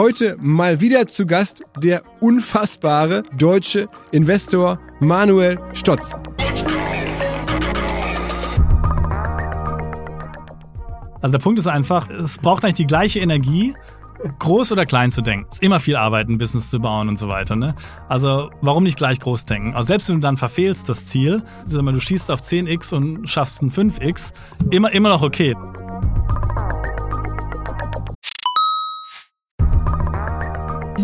Heute mal wieder zu Gast der unfassbare deutsche Investor Manuel Stotz. Also der Punkt ist einfach, es braucht eigentlich die gleiche Energie, groß oder klein zu denken. Es ist immer viel Arbeit, ein Business zu bauen und so weiter. Ne? Also warum nicht gleich groß denken? Also selbst wenn du dann verfehlst das Ziel, mal, du schießt auf 10x und schaffst ein 5x, immer, immer noch okay.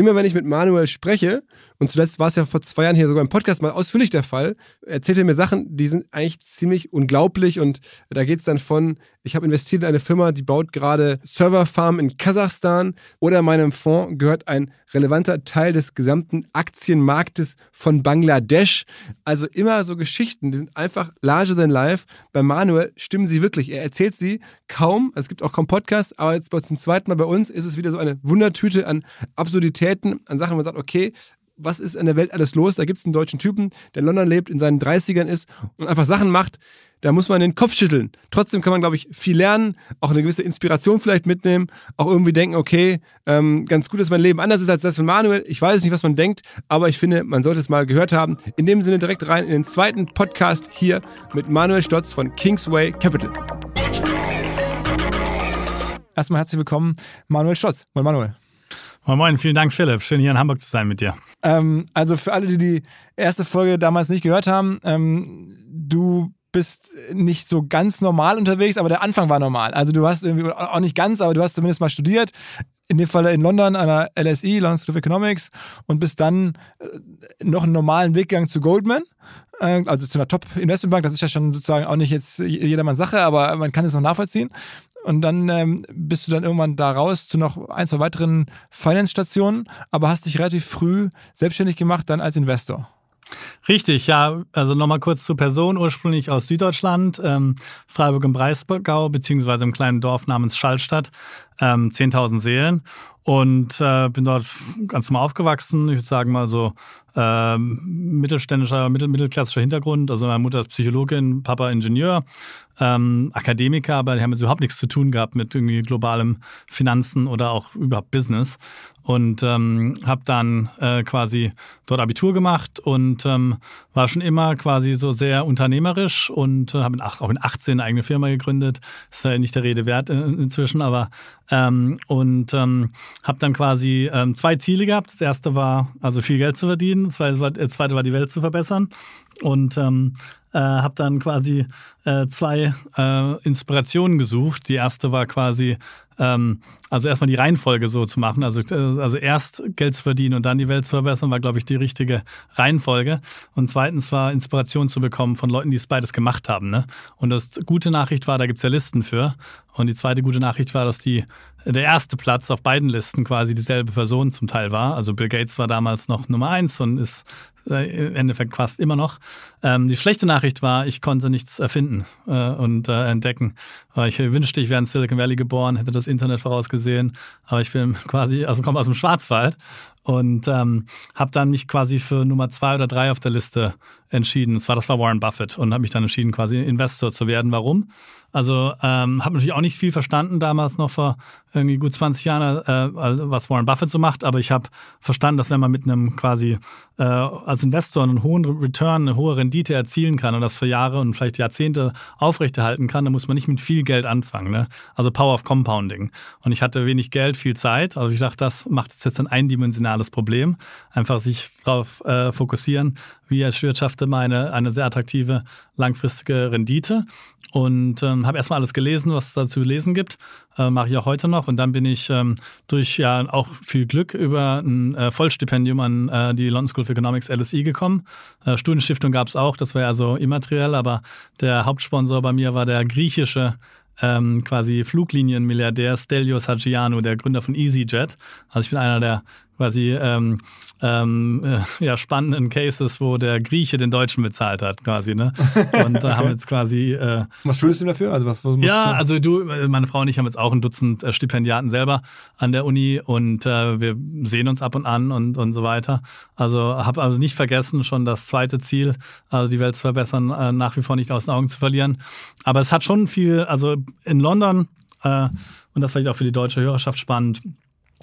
Immer wenn ich mit Manuel spreche, und zuletzt war es ja vor zwei Jahren hier sogar im Podcast mal ausführlich der Fall, erzählt er mir Sachen, die sind eigentlich ziemlich unglaublich und da geht es dann von, ich habe investiert in eine Firma, die baut gerade Serverfarm in Kasachstan oder meinem Fonds gehört ein relevanter Teil des gesamten Aktienmarktes von Bangladesch. Also immer so Geschichten, die sind einfach larger than life. Bei Manuel stimmen sie wirklich. Er erzählt sie kaum, es gibt auch kaum Podcasts, aber jetzt zum zweiten Mal bei uns ist es wieder so eine Wundertüte an Absurditäten, an Sachen, wo man sagt, okay, was ist in der Welt alles los? Da gibt es einen deutschen Typen, der in London lebt, in seinen 30ern ist und einfach Sachen macht, da muss man den Kopf schütteln. Trotzdem kann man, glaube ich, viel lernen, auch eine gewisse Inspiration vielleicht mitnehmen, auch irgendwie denken, okay, ähm, ganz gut, dass mein Leben anders ist als das von Manuel. Ich weiß nicht, was man denkt, aber ich finde, man sollte es mal gehört haben. In dem Sinne direkt rein in den zweiten Podcast hier mit Manuel Stotz von Kingsway Capital. Erstmal herzlich willkommen, Manuel Stotz. Moin Manuel. Moin Moin, vielen Dank Philipp, schön hier in Hamburg zu sein mit dir. Ähm, also für alle, die die erste Folge damals nicht gehört haben, ähm, du bist nicht so ganz normal unterwegs, aber der Anfang war normal. Also du hast irgendwie auch nicht ganz, aber du hast zumindest mal studiert. In dem Fall in London an der LSE, London School of Economics, und bist dann äh, noch einen normalen Weg gegangen zu Goldman, äh, also zu einer Top-Investmentbank. Das ist ja schon sozusagen auch nicht jetzt jedermanns Sache, aber man kann es noch nachvollziehen. Und dann ähm, bist du dann irgendwann da raus zu noch ein, zwei weiteren Finance-Stationen, aber hast dich relativ früh selbstständig gemacht, dann als Investor. Richtig, ja. Also nochmal kurz zur Person. Ursprünglich aus Süddeutschland, ähm, Freiburg im Breisgau, beziehungsweise im kleinen Dorf namens Schallstadt, ähm, 10.000 Seelen. Und äh, bin dort ganz normal aufgewachsen. Ich würde sagen mal so ähm, mittelständischer, mittel, mittelklassischer Hintergrund. Also meine Mutter ist Psychologin, Papa Ingenieur, ähm, Akademiker, aber die haben jetzt überhaupt nichts zu tun gehabt mit irgendwie globalem Finanzen oder auch überhaupt Business. Und ähm, habe dann äh, quasi dort Abitur gemacht und ähm, war schon immer quasi so sehr unternehmerisch und äh, habe auch in 18 eine eigene Firma gegründet. Ist ja nicht der Rede wert äh, inzwischen, aber ähm, und ähm, habe dann quasi ähm, zwei Ziele gehabt. Das erste war also viel Geld zu verdienen, das zweite war die Welt zu verbessern und ähm, äh, habe dann quasi äh, zwei äh, Inspirationen gesucht. Die erste war quasi ähm, also erstmal die Reihenfolge so zu machen. Also, äh, also erst Geld zu verdienen und dann die Welt zu verbessern, war, glaube ich, die richtige Reihenfolge. Und zweitens war Inspiration zu bekommen von Leuten, die es beides gemacht haben. Ne? Und das gute Nachricht war, da gibt's ja Listen für. Und die zweite gute Nachricht war, dass die, der erste Platz auf beiden Listen quasi dieselbe Person zum Teil war. Also Bill Gates war damals noch Nummer eins und ist äh, im Endeffekt fast immer noch. Ähm, die schlechte Nachricht war, ich konnte nichts erfinden äh, und äh, entdecken. Ich wünschte, ich wäre in Silicon Valley geboren, hätte das Internet vorausgesehen, aber ich bin quasi, also komme aus dem Schwarzwald und ähm, habe dann mich quasi für Nummer zwei oder drei auf der Liste entschieden. Das war, das war Warren Buffett und habe mich dann entschieden, quasi Investor zu werden. Warum? Also ähm, habe natürlich auch nicht viel verstanden damals noch vor irgendwie gut 20 Jahren, äh, was Warren Buffett so macht, aber ich habe verstanden, dass wenn man mit einem quasi äh, als Investor einen hohen Return, eine hohe Rendite erzielen kann und das für Jahre und vielleicht Jahrzehnte aufrechterhalten kann, dann muss man nicht mit viel Geld anfangen. Ne? Also Power of Compounding. Und ich hatte wenig Geld, viel Zeit. Also ich dachte, das macht es jetzt ein eindimensionales Problem. Einfach sich darauf äh, fokussieren, wie erwirtschafte meine eine sehr attraktive langfristige Rendite und ähm, habe erstmal alles gelesen, was es da zu lesen gibt. Äh, Mache ich auch heute noch. Und dann bin ich ähm, durch ja auch viel Glück über ein äh, Vollstipendium an äh, die London School of Economics LSE gekommen. Äh, Studienstiftung gab es auch, das war ja so immateriell, aber der Hauptsponsor bei mir war der griechische ähm, quasi Fluglinienmilliardär Stelios Hagianou, der Gründer von EasyJet. Also ich bin einer der quasi ähm, ähm, äh, ja, spannenden Cases, wo der Grieche den Deutschen bezahlt hat, quasi. Ne? Und da okay. haben wir jetzt quasi. Äh, was schuldest du ihm dafür? Also was, was ja, du? also du, meine Frau und ich haben jetzt auch ein Dutzend äh, Stipendiaten selber an der Uni und äh, wir sehen uns ab und an und, und so weiter. Also habe also nicht vergessen, schon das zweite Ziel, also die Welt zu verbessern, äh, nach wie vor nicht aus den Augen zu verlieren. Aber es hat schon viel, also in London, äh, und das vielleicht auch für die deutsche Hörerschaft spannend,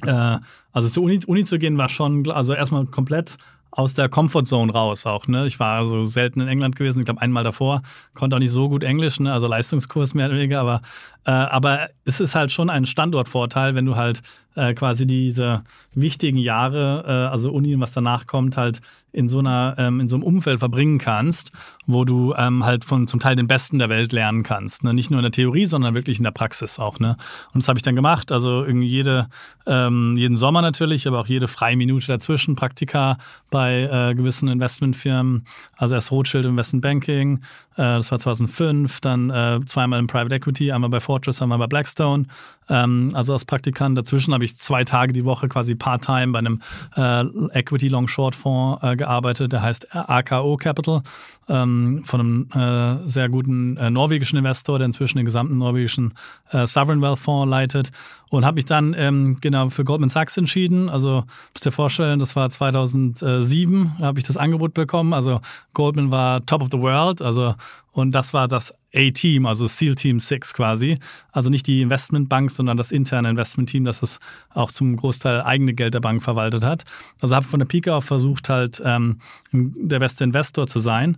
äh, also zur Uni, Uni zu gehen war schon, also erstmal komplett aus der Comfortzone raus auch. Ne? Ich war also selten in England gewesen, ich glaube einmal davor, konnte auch nicht so gut Englisch, ne? also Leistungskurs mehr oder weniger, aber, äh, aber es ist halt schon ein Standortvorteil, wenn du halt äh, quasi diese wichtigen Jahre, äh, also Uni und was danach kommt, halt in so einer, ähm, in so einem Umfeld verbringen kannst, wo du ähm, halt von zum Teil den Besten der Welt lernen kannst. Ne? Nicht nur in der Theorie, sondern wirklich in der Praxis auch. Ne? Und das habe ich dann gemacht. Also irgendwie jede, ähm, jeden Sommer natürlich, aber auch jede freie Minute dazwischen, Praktika bei äh, gewissen Investmentfirmen. Also erst Rothschild Investment Banking, äh, das war 2005, dann äh, zweimal im Private Equity, einmal bei Fortress, einmal bei Blackstone. Ähm, also als Praktikant. Dazwischen habe ich zwei Tage die Woche quasi Part-Time bei einem äh, Equity Long Short Fonds äh, gearbeitet, der heißt AKO Capital, ähm, von einem äh, sehr guten äh, norwegischen Investor, der inzwischen den gesamten norwegischen äh, Sovereign Wealth Fonds leitet und habe mich dann ähm, genau für Goldman Sachs entschieden. Also musst dir vorstellen, das war 2007, habe ich das Angebot bekommen. Also Goldman war Top of the World, also und das war das A-Team, also SEAL Team 6 quasi. Also nicht die Investmentbank, sondern das interne Investmentteam, das es auch zum Großteil eigene Geld der Bank verwaltet hat. Also habe von der Pike auf versucht, halt ähm, der beste Investor zu sein.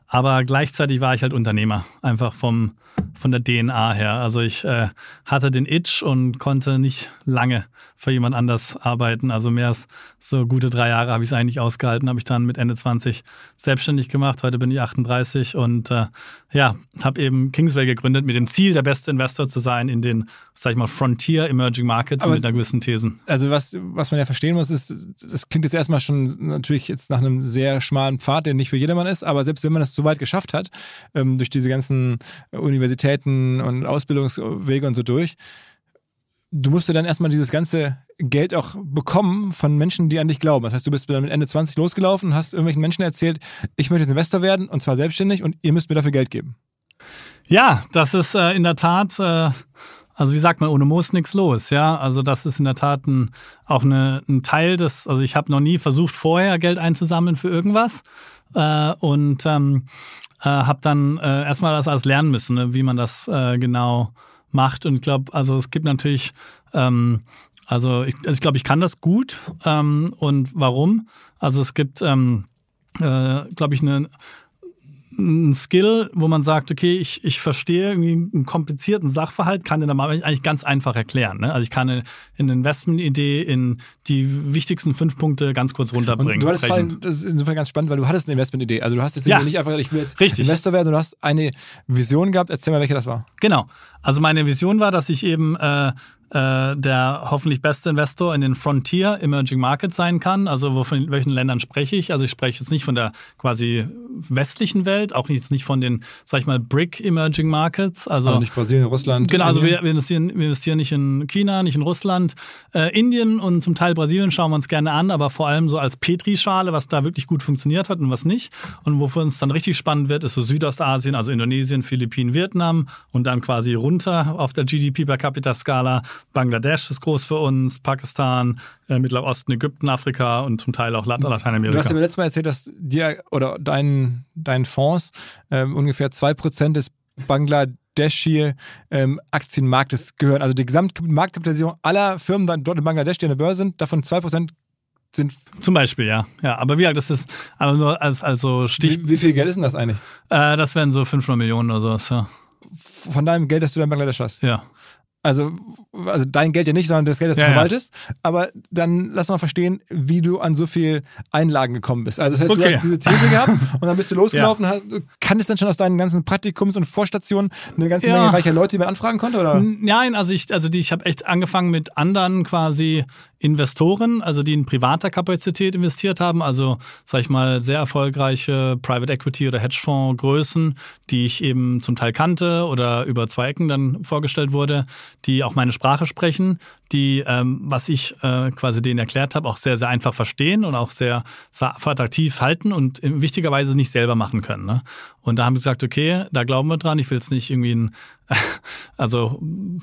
Aber gleichzeitig war ich halt Unternehmer, einfach vom, von der DNA her. Also ich äh, hatte den Itch und konnte nicht lange für jemand anders arbeiten. Also mehr als so gute drei Jahre habe ich es eigentlich ausgehalten, habe ich dann mit Ende 20 selbstständig gemacht. Heute bin ich 38 und äh, ja, habe eben Kingsway gegründet mit dem Ziel, der beste Investor zu sein in den, sag ich mal, Frontier Emerging Markets Aber mit einer gewissen Thesen. Also was, was man ja verstehen muss, ist, das klingt jetzt erstmal schon natürlich jetzt nach einem sehr schmalen Pfad, der nicht für jedermann ist, aber selbst wenn man es so weit geschafft hat, ähm, durch diese ganzen Universitäten und Ausbildungswege und so durch, du musst ja dann erstmal dieses ganze Geld auch bekommen von Menschen, die an dich glauben. Das heißt, du bist dann mit Ende 20 losgelaufen und hast irgendwelchen Menschen erzählt, ich möchte jetzt Investor werden und zwar selbstständig und ihr müsst mir dafür Geld geben. Ja, das ist äh, in der Tat, äh, also wie sagt man, ohne Moos nichts los. Ja, also das ist in der Tat ein, auch eine, ein Teil des, also ich habe noch nie versucht, vorher Geld einzusammeln für irgendwas äh, und ähm, äh, habe dann äh, erstmal das alles lernen müssen, ne, wie man das äh, genau macht. Und ich glaube, also es gibt natürlich, ähm, also ich, also ich glaube, ich kann das gut. Ähm, und warum? Also es gibt, ähm, äh, glaube ich, eine ein Skill, wo man sagt, okay, ich, ich verstehe irgendwie einen komplizierten Sachverhalt, kann den dann eigentlich ganz einfach erklären. Ne? Also ich kann eine, eine Investmentidee in die wichtigsten fünf Punkte ganz kurz runterbringen. Und du hattest vorhin, das ist insofern ganz spannend, weil du hattest eine Investmentidee. Also du hast jetzt ja. nicht einfach, ich will jetzt Richtig. Investor werden, du hast eine Vision gehabt. Erzähl mal, welche das war. Genau. Also meine Vision war, dass ich eben äh, äh, der hoffentlich beste Investor in den Frontier Emerging Markets sein kann. Also wovon, welchen Ländern spreche ich? Also ich spreche jetzt nicht von der quasi westlichen Welt, auch nicht, nicht von den, sag ich mal, Brick Emerging Markets. Also, Also nicht Brasilien, Russland. Genau, also wir, wir, investieren, wir investieren nicht in China, nicht in Russland, äh, Indien und zum Teil Brasilien schauen wir uns gerne an, aber vor allem so als Petrischale, was da wirklich gut funktioniert hat und was nicht. Und wofür uns dann richtig spannend wird, ist so Südostasien, also Indonesien, Philippinen, Vietnam und dann quasi runter auf der GDP per Capita Skala. Bangladesch ist groß für uns, Pakistan, äh, Mittlerer Osten, Ägypten, Afrika und zum Teil auch Lat Du hast Lateinamerika. ja mir letztes Mal erzählt, dass dir oder dein, dein Fonds ähm, ungefähr 2% des Bangladeshi ähm, Aktienmarktes gehören. Also die Gesamtmarktkapitalisierung aller Firmen dann dort in Bangladesch, die an der Börse sind, davon 2% sind. Zum Beispiel, ja. Ja, aber wie gesagt, das ist aber nur als also Stich, Wie, wie viel Geld ist denn das eigentlich? äh, das wären so 500 Millionen oder sowas, ja. Von deinem Geld, das du da in Bangladesch hast. Ja. Also, also dein Geld ja nicht, sondern das Geld, das du Ja, ja. verwaltest. Aber dann lass mal verstehen, wie du an so viel Einlagen gekommen bist. Also das heißt, du Okay. hast diese These gehabt und dann bist du losgelaufen. Hast, kanntest dann schon aus deinen ganzen Praktikums- und Vorstationen eine ganze Ja. Menge reicher Leute, die man anfragen konnte? Oder? Nein, also ich, also die, ich habe echt angefangen mit anderen quasi Investoren, also die in privater Kapazität investiert haben, also sag ich mal sehr erfolgreiche Private Equity oder Hedgefonds Größen, die ich eben zum Teil kannte oder über zwei Ecken dann vorgestellt wurde, die auch meine Sprache sprechen, die, ähm, was ich äh, quasi denen erklärt habe, auch sehr, sehr einfach verstehen und auch sehr, sehr attraktiv halten und wichtigerweise nicht selber machen können. Ne? Und da haben wir gesagt, okay, da glauben wir dran, ich will jetzt nicht irgendwie ein also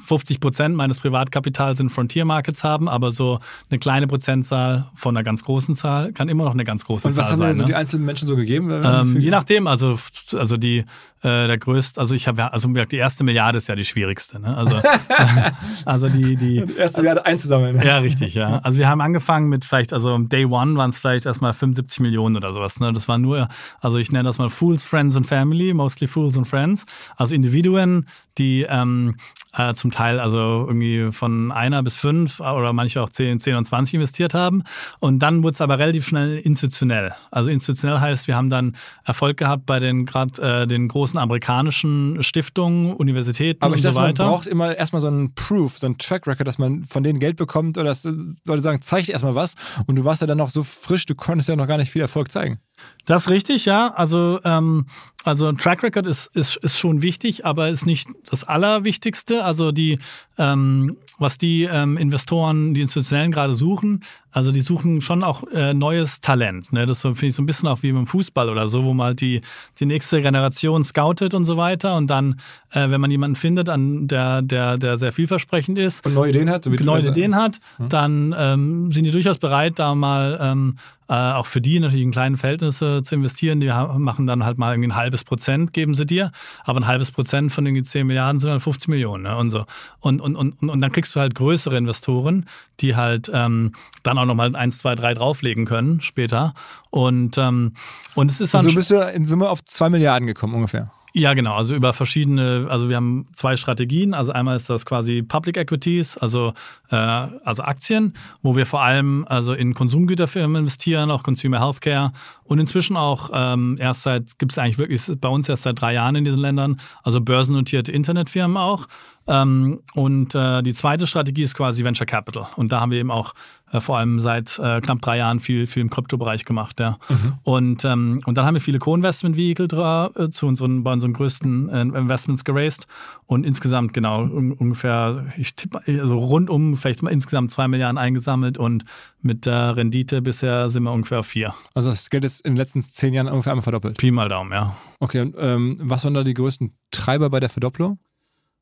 50 Prozent meines Privatkapitals in Frontier Markets haben, aber so eine kleine Prozentzahl von einer ganz großen Zahl kann immer noch eine ganz große Und was Zahl haben sein. denn so ne? die einzelnen Menschen so gegeben? Ähm, je nachdem, also also die äh, der größte, also ich habe ja, also die erste Milliarde ist ja die schwierigste, ne? Also also die die die erste Milliarde einzusammeln. ja, richtig, ja. Also wir haben angefangen mit vielleicht, also Day One waren es vielleicht erstmal 75 Millionen oder sowas. Ne? Das war nur, also ich nenne das mal Fools, Friends and Family, mostly Fools and Friends. Also Individuen, die ähm, äh, zum Teil also irgendwie von einer bis fünf oder manche auch zehn, zehn und 20 investiert haben. Und dann wurde es aber relativ schnell institutionell. Also institutionell heißt, wir haben dann Erfolg gehabt bei den gerade äh, den großen amerikanischen Stiftungen, Universitäten Aber ich und so dachte, man weiter. braucht immer erstmal so einen Proof, so einen Track Record, dass man von denen Geld bekommt oder dass Leute sagen, zeig erstmal was. Und du warst ja dann noch so frisch, du konntest ja noch gar nicht viel Erfolg zeigen. Das ist richtig, ja. Also, ähm, also ein Track Record ist, ist, ist schon wichtig, aber ist nicht das Allerwichtigste. Also die, ähm, was die ähm, Investoren, die Institutionellen gerade suchen, also die suchen schon auch äh, neues Talent. Ne? Das so, finde ich so ein bisschen auch wie beim Fußball oder so, wo man halt die, die nächste Generation scoutet und so weiter. Und dann, äh, wenn man jemanden findet, an der, der, der sehr vielversprechend ist, Und neue Ideen hat. So wie neue Ideen hat, dann ähm, sind die durchaus bereit, da mal ähm, äh, auch für die natürlich in kleinen Verhältnisse zu investieren. Die machen dann halt mal irgendwie ein halbes Prozent, geben sie dir. Aber ein halbes Prozent von den 10 Milliarden sind halt 50 Millionen. Ne? Und so. Und, und, und, und dann kriegst du halt größere Investoren, die halt ähm, dann auch nochmal eins, zwei, drei drauflegen können später. Und, ähm, und es ist Und dann so bist du in Summe auf zwei Milliarden gekommen ungefähr. ja, genau. Also über verschiedene, also wir haben zwei Strategien. Also einmal ist das quasi Public Equities, also, äh, also Aktien, wo wir vor allem also in Konsumgüterfirmen investieren, auch Consumer Healthcare und inzwischen auch ähm, erst seit, gibt es eigentlich wirklich bei uns erst seit drei Jahren in diesen Ländern, also börsennotierte Internetfirmen auch. Ähm, und äh, die zweite Strategie ist quasi Venture Capital. Und da haben wir eben auch äh, vor allem seit äh, knapp drei Jahren viel, viel im Kryptobereich gemacht. Ja. Und, ähm, und dann haben wir viele Co-Investment-Vehicle äh, zu unseren, bei unseren größten äh, Investments geraced. Und insgesamt genau un ungefähr, ich tippe, also rund um vielleicht mal insgesamt zwei Milliarden eingesammelt und mit der Rendite bisher sind wir ungefähr auf vier. Also das Geld ist in den letzten zehn Jahren ungefähr einmal verdoppelt. Pi mal Daumen, ja. Okay, und ähm, was waren da die größten Treiber bei der Verdopplung?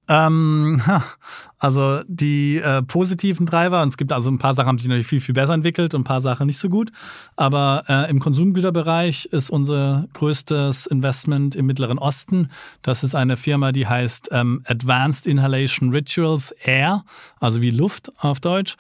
Ähm, also die äh, positiven Treiber, und es gibt also ein paar Sachen, haben sich natürlich viel, viel besser entwickelt und ein paar Sachen nicht so gut. Aber äh, im Konsumgüterbereich ist unser größtes Investment im Mittleren Osten. Das ist eine Firma, die heißt ähm, Advanced Inhalation Rituals Air, also wie Luft auf Deutsch.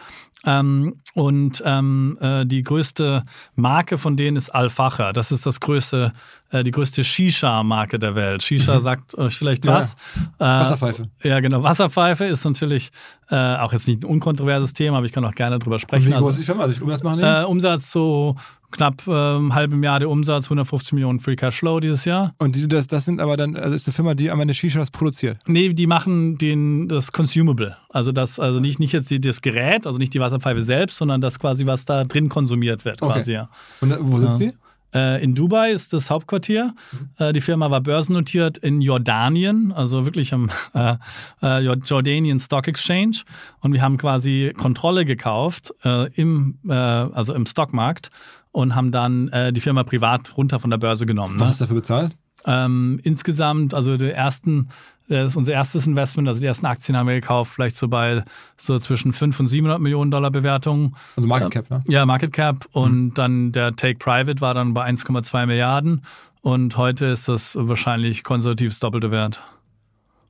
Ähm, und ähm, äh, die größte Marke von denen ist Al-Facher. Das ist das größte, äh, die größte Shisha-Marke der Welt. Shisha sagt euch vielleicht Ja. was. Äh, Wasserpfeife. ja, genau. Wasserpfeife ist natürlich äh, auch jetzt nicht ein unkontroverses Thema, aber ich kann auch gerne drüber Und sprechen. wie groß Also, ist die Firma? Also Umsatz machen die? äh, Umsatz so knapp ähm, halbe Milliarde Umsatz, 150 Millionen Free Cash Flow dieses Jahr. Und die, das, das sind aber dann, also ist eine Firma, die am Ende Shishas produziert. Nee, die machen den, das Consumable. Also das, also nicht, nicht jetzt die, das Gerät, also nicht die Wasserpfeife selbst, sondern das quasi, was da drin konsumiert wird, Okay. quasi, ja. Und äh, wo sitzt die? Äh, in Dubai ist das Hauptquartier. Äh, die Firma war börsennotiert in Jordanien, also wirklich am äh, äh, Jordanian Stock Exchange. Und wir haben quasi Kontrolle gekauft äh, im, äh, also im Stockmarkt und haben dann die Firma privat runter von der Börse genommen. Was Ne? ist dafür bezahlt? Ähm, insgesamt, also der ersten, das ist unser erstes Investment, also die ersten Aktien haben wir gekauft, vielleicht so bei so zwischen 500 und 700 Millionen Dollar Bewertungen. Also Market Cap, ne? Ja, Market Cap und dann der Take Private war dann bei 1,2 Milliarden und heute ist das wahrscheinlich konservativ das doppelte Wert.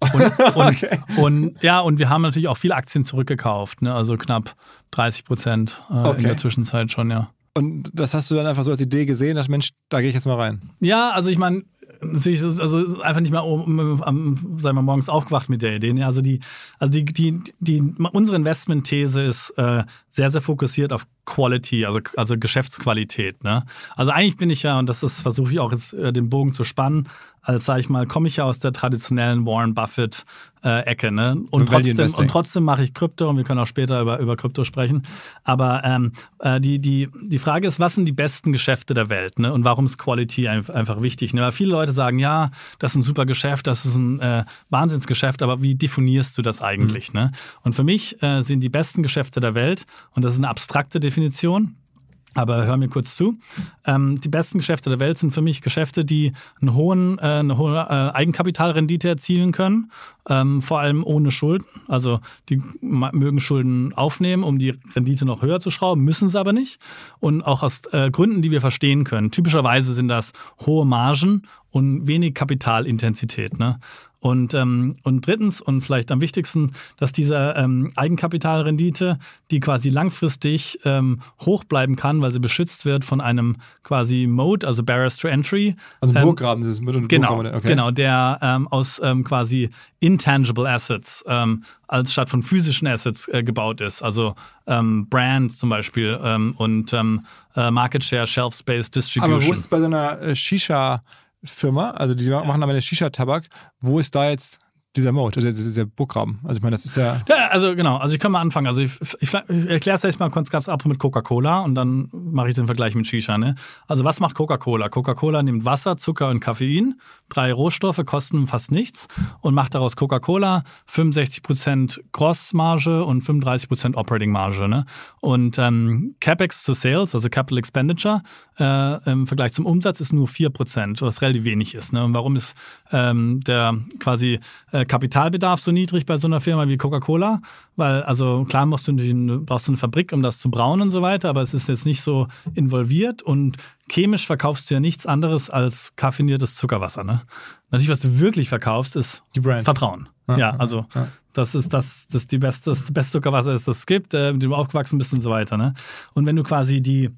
Und, und, und ja, und wir haben natürlich auch viele Aktien zurückgekauft, ne? also knapp 30 Prozent äh, Okay. in der Zwischenzeit schon, ja. Und das hast du dann einfach so als Idee gesehen, dass Mensch, da gehe ich jetzt mal rein. Ja, also ich meine, natürlich ist es also einfach nicht mal um, sagen wir morgens aufgewacht mit der Idee. ne? Also die, also die, die, die unsere Investmentthese ist äh, sehr, sehr fokussiert auf Quality, also, also Geschäftsqualität. Ne? Also eigentlich bin ich ja, und das versuche ich auch jetzt äh, den Bogen zu spannen, als sage ich mal, komme ich ja aus der traditionellen Warren Buffett äh, Ecke, ne? Und trotzdem, und trotzdem mache ich Krypto und wir können auch später über, über Krypto sprechen. Aber ähm, äh, die, die, die Frage ist, was sind die besten Geschäfte der Welt? Ne? Und warum ist Quality ein- einfach wichtig? Ne? Weil viele Leute sagen, ja, das ist ein super Geschäft, das ist ein äh, Wahnsinnsgeschäft, aber wie definierst du das eigentlich? Ne? Und für mich äh, sind die besten Geschäfte der Welt, und das ist eine abstrakte Definition, aber hör mir kurz zu. Ähm, die besten Geschäfte der Welt sind für mich Geschäfte, die einen hohen, äh, eine hohe äh, Eigenkapitalrendite erzielen können, ähm, vor allem ohne Schulden. Also die mögen Schulden aufnehmen, um die Rendite noch höher zu schrauben, müssen sie aber nicht. Und auch aus äh, Gründen, die wir verstehen können. Typischerweise sind das hohe Margen und wenig Kapitalintensität. Ne? Und, ähm, und drittens und vielleicht am wichtigsten, dass diese ähm, Eigenkapitalrendite, die quasi langfristig ähm, hoch bleiben kann, weil sie beschützt wird von einem quasi Mode, also Barriers to Entry. Also Ähm, Burggraben, dieses mit und Genau, Burggraben, okay. genau, der ähm, aus ähm, quasi intangible Assets als statt von physischen Assets äh, gebaut ist. Also ähm, Brand zum Beispiel ähm, und ähm, äh, Market Share, Shelf Space, Distribution. Aber wo ist bei so einer äh, Shisha-Firma, also die machen aber eine Shisha-Tabak, wo ist da jetzt dieser Mode, also dieser, Burggraben? Also ich meine, das ist ja... Ja, also genau, also ich kann mal anfangen. Also ich, ich, ich erkläre es jetzt mal kurz ganz ab mit Coca-Cola und dann mache ich den Vergleich mit Shisha. Ne? Also was macht Coca-Cola? Coca-Cola nimmt Wasser, Zucker und Koffein, drei Rohstoffe, kosten fast nichts und macht daraus Coca-Cola 65% Grossmarge und 35% Operating Marge. Ne? Und ähm, CapEx zu Sales, also Capital Expenditure, äh, im Vergleich zum Umsatz ist nur 4%, was relativ wenig ist. Ne? Und warum ist ähm, der quasi äh, Kapitalbedarf so niedrig bei so einer Firma wie Coca-Cola? Weil, also klar musst du, die, brauchst du eine Fabrik, um das zu brauen und so weiter, aber es ist jetzt nicht so involviert und chemisch verkaufst du ja nichts anderes als kaffiniertes Zuckerwasser. Ne? Natürlich, was du wirklich verkaufst, ist. Vertrauen. Ja, also ja. das ist das, das die beste, das beste Zuckerwasser, das es gibt, äh, mit dem du aufgewachsen bist und so weiter. Ne? Und wenn du quasi die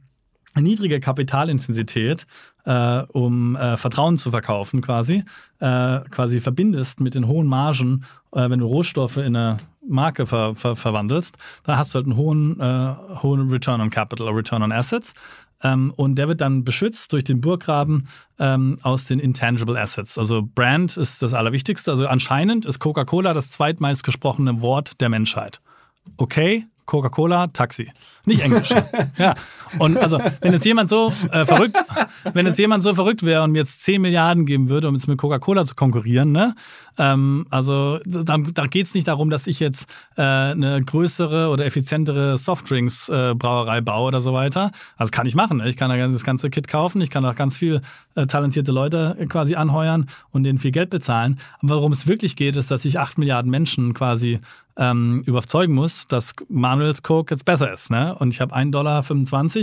niedrige Kapitalintensität, äh, um äh, Vertrauen zu verkaufen, quasi, äh, quasi verbindest mit den hohen Margen, äh, wenn du Rohstoffe in eine Marke ver ver verwandelst, dann hast du halt einen hohen, äh, hohen Return on Capital, Return on Assets. Ähm, und der wird dann beschützt durch den Burggraben ähm, aus den Intangible Assets. Also Brand ist das Allerwichtigste. Also anscheinend ist Coca-Cola das zweitmeist gesprochene Wort der Menschheit. Okay, Coca-Cola, Taxi. Nicht Englisch. ja. Und also, wenn jetzt jemand so äh, verrückt, wenn jetzt jemand so verrückt wäre und mir jetzt 10 Milliarden geben würde, um jetzt mit Coca-Cola zu konkurrieren, ne? Ähm, also da, da geht es nicht darum, dass ich jetzt äh, eine größere oder effizientere Softdrinks-Brauerei baue oder so weiter. Also kann ich machen. Ne? Ich kann da das ganze Kit kaufen, ich kann auch ganz viel äh, talentierte Leute äh, quasi anheuern und denen viel Geld bezahlen. Aber worum es wirklich geht, ist, dass ich 8 Milliarden Menschen quasi ähm, überzeugen muss, dass Manuels Coke jetzt besser ist. Ne? Und ich habe 1,25 Dollar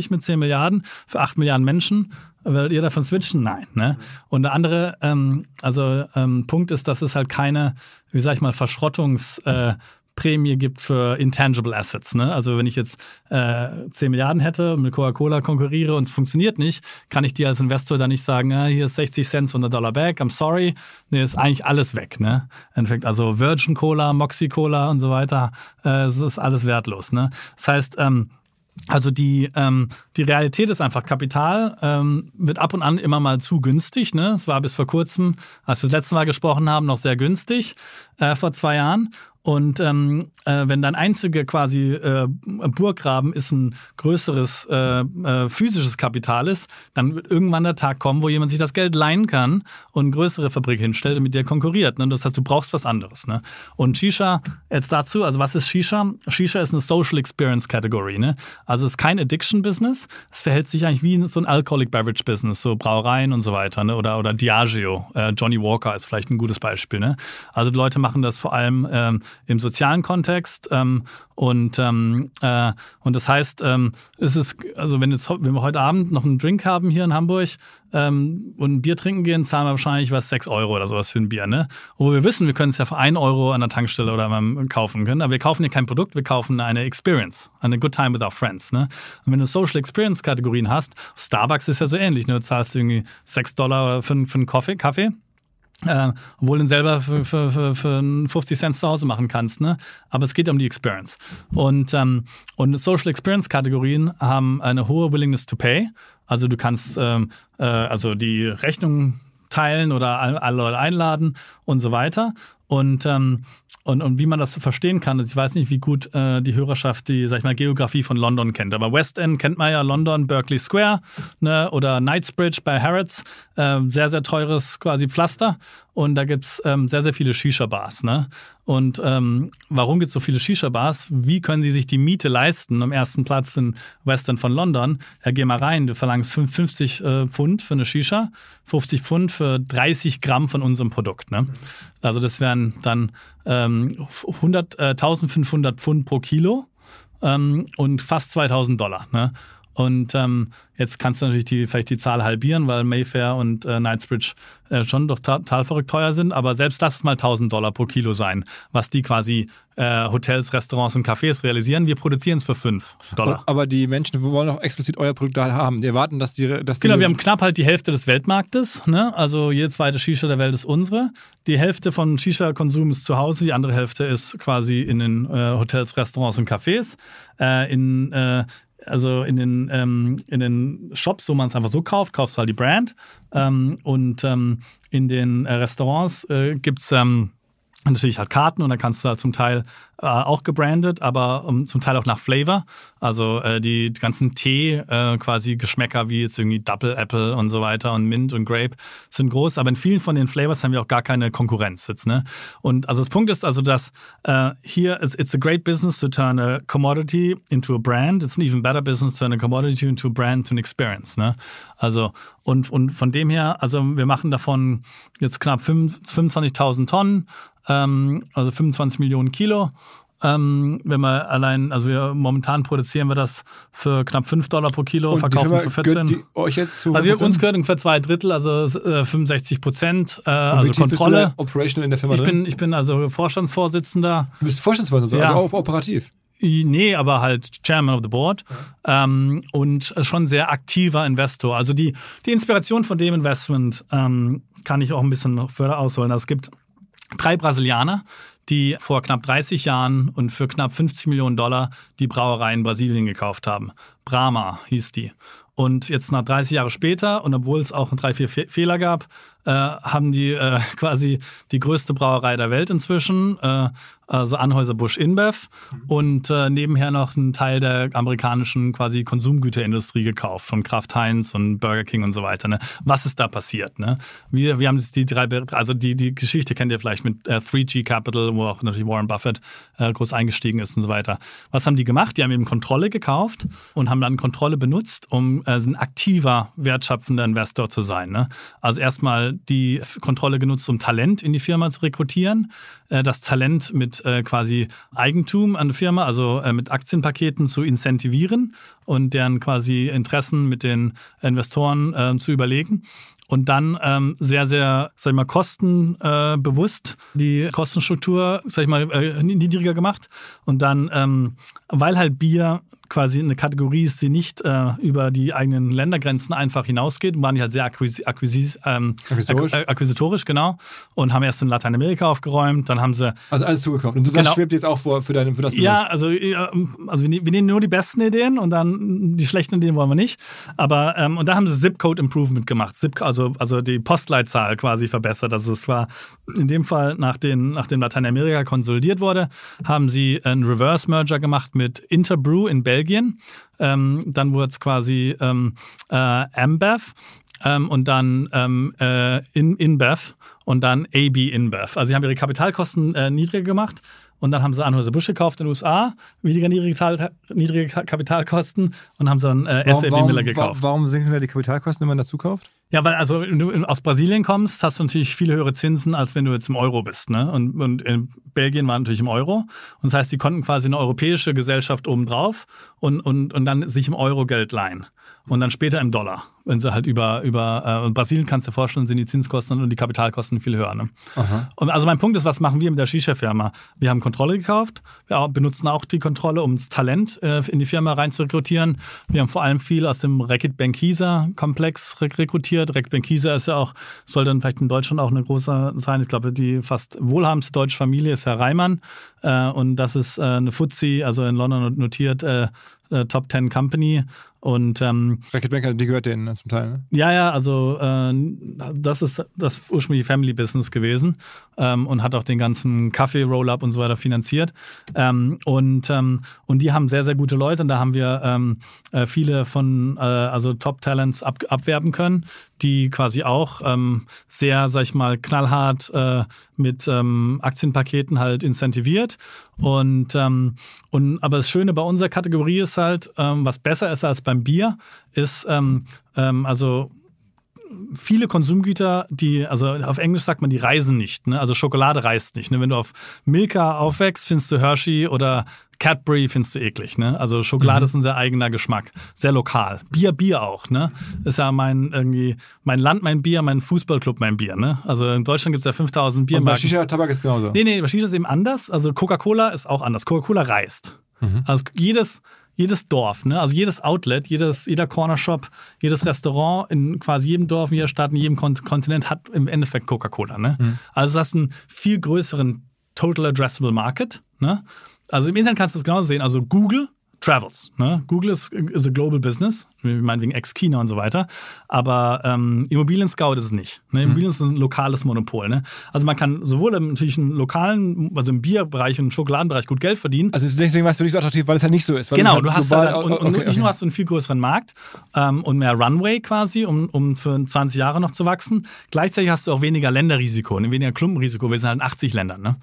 mit 10 Milliarden für 8 Milliarden Menschen. Werdet ihr davon switchen? Nein. Ne? Und der andere ähm, also, ähm, Punkt ist, dass es halt keine, wie sag ich mal, Verschrottungs- äh, gibt für Intangible Assets. Ne? Also wenn ich jetzt äh, 10 Milliarden hätte und mit Coca-Cola konkurriere und es funktioniert nicht, kann ich dir als Investor dann nicht sagen, ah, hier ist 60 Cent und ein Dollar back, I'm sorry. Nee, ist eigentlich alles weg. Ne? Endeffekt, also Virgin Cola, Moxie Cola und so weiter, äh, es ist alles wertlos. Ne? Das heißt, ähm, Also die, ähm, die Realität ist einfach, Kapital ähm, wird ab und an immer mal zu günstig. Ne? Es war bis vor kurzem, als wir das letzte Mal gesprochen haben, noch sehr günstig, äh, vor zwei Jahren. Und ähm, äh, wenn dein einziger quasi äh, Burggraben ist ein größeres äh, äh, physisches Kapital ist, dann wird irgendwann der Tag kommen, wo jemand sich das Geld leihen kann und eine größere Fabrik hinstellt und mit dir konkurriert. Ne? Das heißt, du brauchst was anderes. Ne? Und Shisha, jetzt dazu, also was ist Shisha? Shisha ist eine Social Experience Category. Ne? Also es ist kein Addiction-Business. Es verhält sich eigentlich wie so ein Alcoholic Beverage Business, so Brauereien und so weiter. Ne? Oder, oder Diageo. Äh, Johnny Walker ist vielleicht ein gutes Beispiel. Ne? Also die Leute machen das vor allem ähm, im sozialen Kontext. Ähm, und, ähm, äh, und das heißt, ähm, es ist, also wenn, jetzt, wenn wir heute Abend noch einen Drink haben hier in Hamburg ähm, und ein Bier trinken gehen, zahlen wir wahrscheinlich was, 6 Euro oder sowas für ein Bier. Ne? Wo wir wissen, wir können es ja für 1 Euro an der Tankstelle oder beim kaufen können. Aber wir kaufen ja kein Produkt, wir kaufen eine Experience, eine Good Time with our Friends. Ne? Und wenn du Social Experience Kategorien hast, Starbucks ist ja so ähnlich. Ne? Du zahlst irgendwie 6 Dollar für, für einen Kaffee, Kaffee äh, obwohl du ihn selber für, für, für, für 50 Cent zu Hause machen kannst. Ne? Aber es geht um die Experience. Und, ähm, und Social Experience Kategorien haben eine hohe Willingness to pay. Also du kannst ähm, äh, also die Rechnung teilen oder alle Leute einladen und so weiter. Und, ähm, und, und wie man das verstehen kann, ich weiß nicht, wie gut äh, die Hörerschaft die, sag ich mal, Geografie von London kennt. Aber West End kennt man ja London, Berkeley Square ne, oder Knightsbridge bei Harrods. Äh, sehr, sehr teures quasi Pflaster. Und da gibt's ähm, sehr, sehr viele Shisha-Bars. Ne? Und ähm, warum gibt es so viele Shisha-Bars? Wie können sie sich die Miete leisten? Am ersten Platz in West End von London. Ja, geh mal rein, du verlangst 50 äh, Pfund für eine Shisha, 50 Pfund für 30 Gramm von unserem Produkt. Ne? Also das wären dann ähm, 100, äh, 1500 Pfund pro Kilo ähm, und fast 2000 Dollar. Ne? Und ähm, jetzt kannst du natürlich die, vielleicht die Zahl halbieren, weil Mayfair und äh, Knightsbridge äh, schon doch total verrückt teuer sind. Aber selbst das mal 1000 Dollar pro Kilo sein, was die quasi äh, Hotels, Restaurants und Cafés realisieren. Wir produzieren es für 5 Dollar. Aber die Menschen wollen auch explizit euer Produkt da haben. Die erwarten, dass die. Dass genau, wir haben knapp halt die Hälfte des Weltmarktes. Ne? Also jede zweite Shisha der Welt ist unsere. Die Hälfte von Shisha-Konsum ist zu Hause, die andere Hälfte ist quasi in den äh, Hotels, Restaurants und Cafés. Äh, in äh, also in den, ähm, in den Shops, wo man es einfach so kauft, kaufst halt die Brand. Ähm, und ähm, in den äh, Restaurants äh, gibt es ähm, natürlich halt Karten und dann kannst du halt zum Teil äh, auch gebrandet, aber um, zum Teil auch nach Flavor. Also äh, die, die ganzen Tee, äh, quasi Geschmäcker wie jetzt irgendwie Double Apple und so weiter und Mint und Grape sind groß, aber in vielen von den Flavors haben wir auch gar keine Konkurrenz jetzt. Ne? Und also das Punkt ist also, dass äh, hier it's, it's a great business to turn a commodity into a brand. It's an even better business to turn a commodity into a brand to an experience. Ne? Also und, und von dem her, also wir machen davon jetzt knapp 25.000 Tonnen, ähm, also 25 Millionen Kilo. Ähm, wenn wir allein, also wir momentan produzieren wir das für knapp 5 Dollar pro Kilo, Und verkaufen für 14. Die euch jetzt zu also wir, uns gehört ungefähr zwei Drittel, also äh, 65 Prozent, äh, also Kontrolle. Bist du operational in der Firma ich drin? bin, ich bin also Vorstandsvorsitzender. Du bist Vorstandsvorsitzender, Ja. also auch operativ. Nee, aber halt Chairman of the Board ähm, und schon sehr aktiver Investor. Also die, die Inspiration von dem Investment ähm, kann ich auch ein bisschen noch further ausholen. Also es gibt drei Brasilianer, die vor knapp 30 Jahren und für knapp 50 Millionen Dollar die Brauerei in Brasilien gekauft haben. Brahma hieß die. Und jetzt nach 30 Jahre später, und obwohl es auch drei, vier Fe Fehler gab, äh, haben die äh, quasi die größte Brauerei der Welt inzwischen, äh, also Anhäuser-Busch InBev, und äh, nebenher noch einen Teil der amerikanischen quasi Konsumgüterindustrie gekauft, von Kraft Heinz und Burger King und so weiter. Ne? Was ist da passiert? Ne? Wir, wir haben die drei, also die, die Geschichte kennt ihr vielleicht mit äh, 3G Capital, wo auch natürlich Warren Buffett äh, groß eingestiegen ist und so weiter. Was haben die gemacht? Die haben eben Kontrolle gekauft und haben dann Kontrolle benutzt, um äh, ein aktiver, wertschöpfender Investor zu sein. Ne? Also erstmal die Kontrolle genutzt, um Talent in die Firma zu rekrutieren, äh, das Talent mit äh, quasi Eigentum an der Firma, also äh, mit Aktienpaketen zu incentivieren und deren quasi Interessen mit den Investoren äh, zu überlegen und dann ähm, sehr, sehr, sag ich mal, kostenbewusst äh, die Kostenstruktur, sag ich mal, äh, niedriger gemacht. Und dann, ähm, weil halt Bier quasi eine Kategorie ist, die nicht äh, über die eigenen Ländergrenzen einfach hinausgeht, waren die halt sehr akquis akquis ähm, Akquisitorisch. ak akquisitorisch, genau. Und haben erst in Lateinamerika aufgeräumt, dann haben sie Also alles zugekauft. Und das Genau. schwebt jetzt auch vor für, deine, für das ja, also, äh, also wir, ne- wir nehmen nur die besten Ideen und dann die schlechten Ideen wollen wir nicht. Aber ähm, und dann haben sie Zip-Code Improvement gemacht. Zip, also, also die Postleitzahl quasi verbessert. Also es war in dem Fall, nach den, nachdem Lateinamerika konsolidiert wurde, haben sie einen Reverse-Merger gemacht mit Interbrew in Belgien. Ähm, dann wurde es quasi ähm, äh, Ambev ähm, und dann ähm, äh, in, InBev und dann AB InBev. Also sie haben ihre Kapitalkosten äh, niedriger gemacht und dann haben sie Anheuser-Busch gekauft in den USA, weniger niedrige, niedrige Ka- Kapitalkosten und haben sie dann äh, Warum, SAB warum, Miller gekauft. wa- warum sinken da die Kapitalkosten, wenn man dazu kauft? Ja, weil also wenn du aus Brasilien kommst, hast du natürlich viel höhere Zinsen, als wenn du jetzt im Euro bist. Ne? Und, und in Belgien war natürlich im Euro. Und das heißt, die konnten quasi eine europäische Gesellschaft obendrauf und, und, und dann sich im Euro Geld leihen. Und dann später im Dollar. Wenn sie halt über, über äh, Brasilien kannst du dir vorstellen, sind die Zinskosten und die Kapitalkosten viel höher. Ne? Und also mein Punkt ist, was machen wir mit der Shisha-Firma? Wir haben Kontrolle gekauft, wir benutzen auch die Kontrolle, um das Talent äh, in die Firma rein zu rekrutieren. Wir haben vor allem viel aus dem Reckitt Benckiser Komplex rek- rekrutiert. Reckitt Benckiser ist ja auch, soll dann vielleicht in Deutschland auch eine große sein. Ich glaube, die fast wohlhabendste deutsche Familie ist Herr Reimann. Äh, und das ist äh, eine FTSE, also in London notiert, äh, äh, Top 10 Company. Und ähm, Racket Banker, die gehört denen ne, zum Teil. Ne? ja, ja, also äh, das ist das ursprüngliche Family Business gewesen ähm, und hat auch den ganzen Kaffee-Roll-Up und so weiter finanziert. Ähm, und, ähm, und die haben sehr, sehr gute Leute und da haben wir ähm, äh, viele von, äh, also Top-Talents ab, abwerben können, die quasi auch ähm, sehr, sag ich mal, knallhart äh, mit ähm, Aktienpaketen halt incentiviert. Und, ähm, und aber das Schöne bei unserer Kategorie ist halt, ähm, was besser ist als beim Bier, ist ähm, ähm, also viele Konsumgüter, die, also auf Englisch sagt man, die reisen nicht. Ne? Also Schokolade reist nicht. Ne? Wenn du auf Milka aufwächst, findest du Hershey oder Cadbury findest du eklig. Ne? Also Schokolade ist ein sehr eigener Geschmack, sehr lokal. Bier, Bier auch. Ne? Ist ja mein irgendwie mein Land, mein Bier, mein Fußballclub, mein Bier. Ne? Also in Deutschland gibt es ja 5000 Und bei Biermarken. Shisha-Tabak ist genauso. Nee, nee, bei Shisha ist eben anders. Also Coca-Cola ist auch anders. Coca-Cola reist. Also jedes, jedes Dorf, ne? also jedes Outlet, jedes, jeder Cornershop, jedes Restaurant in quasi jedem Dorf, in jeder Stadt, in jedem Kont Kontinent hat im Endeffekt Coca-Cola. Ne? Also du hast einen viel größeren Total Addressable Market. Ne? Also im Internet kannst du das genauso sehen. Also Google travels. Ne? Google ist, ist a global business, wir meinen wegen Ex-China und so weiter. Aber ähm, Immobilien Scout ist es nicht. Ne? Immobilien ist ein lokales Monopol. Ne? Also man kann sowohl im, natürlich im lokalen, also im Bierbereich und im Schokoladenbereich gut Geld verdienen. Also deswegen war es für dich so attraktiv, weil es halt nicht so ist. Genau, es du halt hast dann, und, und okay, nicht okay. nur hast du einen viel größeren Markt ähm, und mehr Runway quasi, um, um für 20 Jahre noch zu wachsen. Gleichzeitig hast du auch weniger Länderrisiko, ne, weniger Klumpenrisiko. Wir sind halt in 80 Ländern. Ne?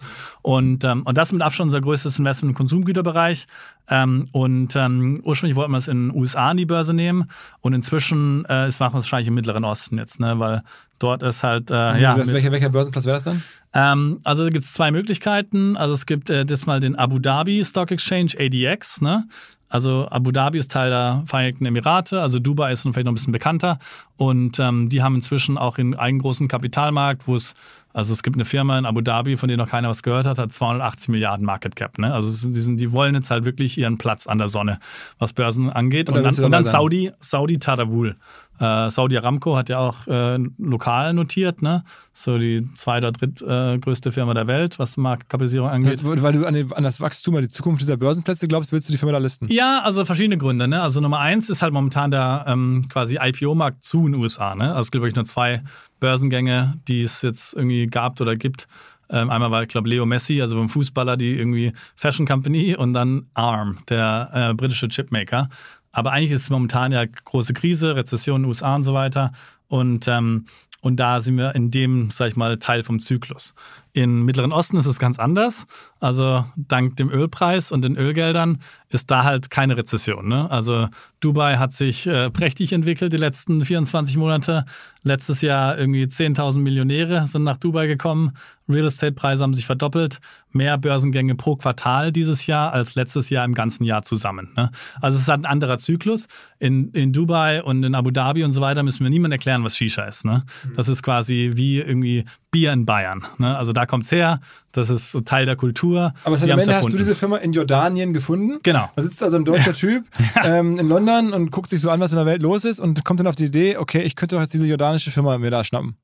Und, ähm, und das ist mit Abstand unser größtes Investment im Konsumgüterbereich. Ähm, und ähm, ursprünglich wollten wir es in den USA an die Börse nehmen und inzwischen äh, ist, machen wir es wahrscheinlich im Mittleren Osten jetzt, ne? weil dort ist halt, äh, ja, das, welcher, welcher Börsenplatz wäre das dann? ähm, also da gibt es zwei Möglichkeiten. Also es gibt äh, das mal den Abu Dhabi Stock Exchange, ADX. Ne? Also Abu Dhabi ist Teil der Vereinigten Emirate, also Dubai ist vielleicht noch ein bisschen bekannter. Und ähm, die haben inzwischen auch einen eigenen großen Kapitalmarkt, wo es, also es gibt eine Firma in Abu Dhabi, von der noch keiner was gehört hat, hat 280 Milliarden Market Cap. Ne? Also die, sind, die wollen jetzt halt wirklich ihren Platz an der Sonne, was Börsen angeht. Und Und, da dann, und dann. Saudi, Saudi Tadawul. Äh, Saudi Aramco hat ja auch äh, lokal notiert, ne? So die zweite oder drittgrößte äh, Firma der Welt, was Marktkapitalisierung angeht. Das, weil du an, den, an das Wachstum, an die Zukunft dieser Börsenplätze glaubst, willst du die Firma da listen? Ja, also verschiedene Gründe. Ne? Also Nummer eins ist halt momentan der ähm, quasi IPO-Markt zu in den USA. Ne? Also es gibt wirklich nur zwei Börsengänge, die es jetzt irgendwie gab oder gibt. Ähm, einmal war, ich glaube, Leo Messi, also vom Fußballer, die irgendwie Fashion Company und dann ARM, der äh, britische Chipmaker. Aber eigentlich ist es momentan ja große Krise, Rezession in den USA und so weiter. Und, ähm, und da sind wir in dem, sag ich mal, Teil vom Zyklus. Im Mittleren Osten ist es ganz anders. Also dank dem Ölpreis und den Ölgeldern ist da halt keine Rezession. Ne? Also Dubai hat sich äh, prächtig entwickelt die letzten 24 Monate. Letztes Jahr irgendwie 10.000 Millionäre sind nach Dubai gekommen. Real Estate-Preise haben sich verdoppelt. Mehr Börsengänge pro Quartal dieses Jahr als letztes Jahr im ganzen Jahr zusammen. Ne? Also es ist halt ein anderer Zyklus. In, in Dubai und in Abu Dhabi und so weiter müssen wir niemand erklären, was Shisha ist. Ne? Das ist quasi wie irgendwie Bier in Bayern. Ne? Also da kommt's her. Das ist so Teil der Kultur. Aber am Ende hast du diese Firma in Jordanien gefunden. Genau. Da sitzt also ein deutscher Typ ähm, in London und guckt sich so an, was in der Welt los ist und kommt dann auf die Idee, okay, ich könnte doch jetzt diese jordanische Firma mir da schnappen.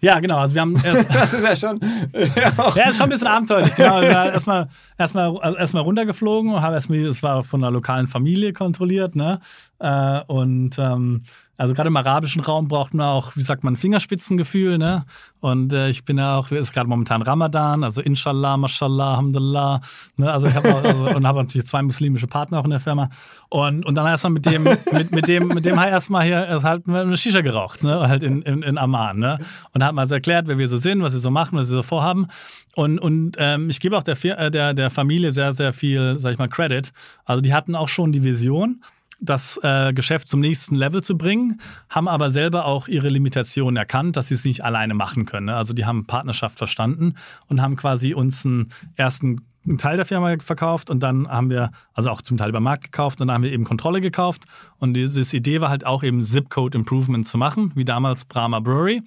Ja, genau. Also wir haben Das ist ja schon. Ja. Ja, ist schon ein bisschen abenteuerlich. Genau. Also erstmal erstmal also erstmal runtergeflogen und haben erstmal, das war von einer lokalen Familie kontrolliert, ne? Äh, und ähm, also gerade im arabischen Raum braucht man auch, wie sagt man, Fingerspitzengefühl, ne? Und äh, ich bin ja auch, es ist gerade momentan Ramadan, also Inshallah, Mashallah, Alhamdulillah, ne? Also ich habe also, und habe natürlich zwei muslimische Partner auch in der Firma. Und, und dann erstmal mit dem, mit, mit dem, mit dem erstmal hier halt eine Shisha geraucht, ne? Halt in, in, in Amman, ne? Und hat mal so erklärt, wer wir so sind, was wir so machen, was wir so vorhaben. Und, und ähm, ich gebe auch der, äh, der, der Familie sehr, sehr viel, sag ich mal, Credit. Also die hatten auch schon die Vision, das äh, Geschäft zum nächsten Level zu bringen, haben aber selber auch ihre Limitationen erkannt, dass sie es nicht alleine machen können. ne? Also die haben Partnerschaft verstanden und haben quasi uns einen ersten einen Teil der Firma verkauft und dann haben wir, also auch zum Teil über Markt gekauft und dann haben wir eben Kontrolle gekauft und diese Idee war halt auch eben Zip-Code Improvement zu machen, wie damals Brahma Brewery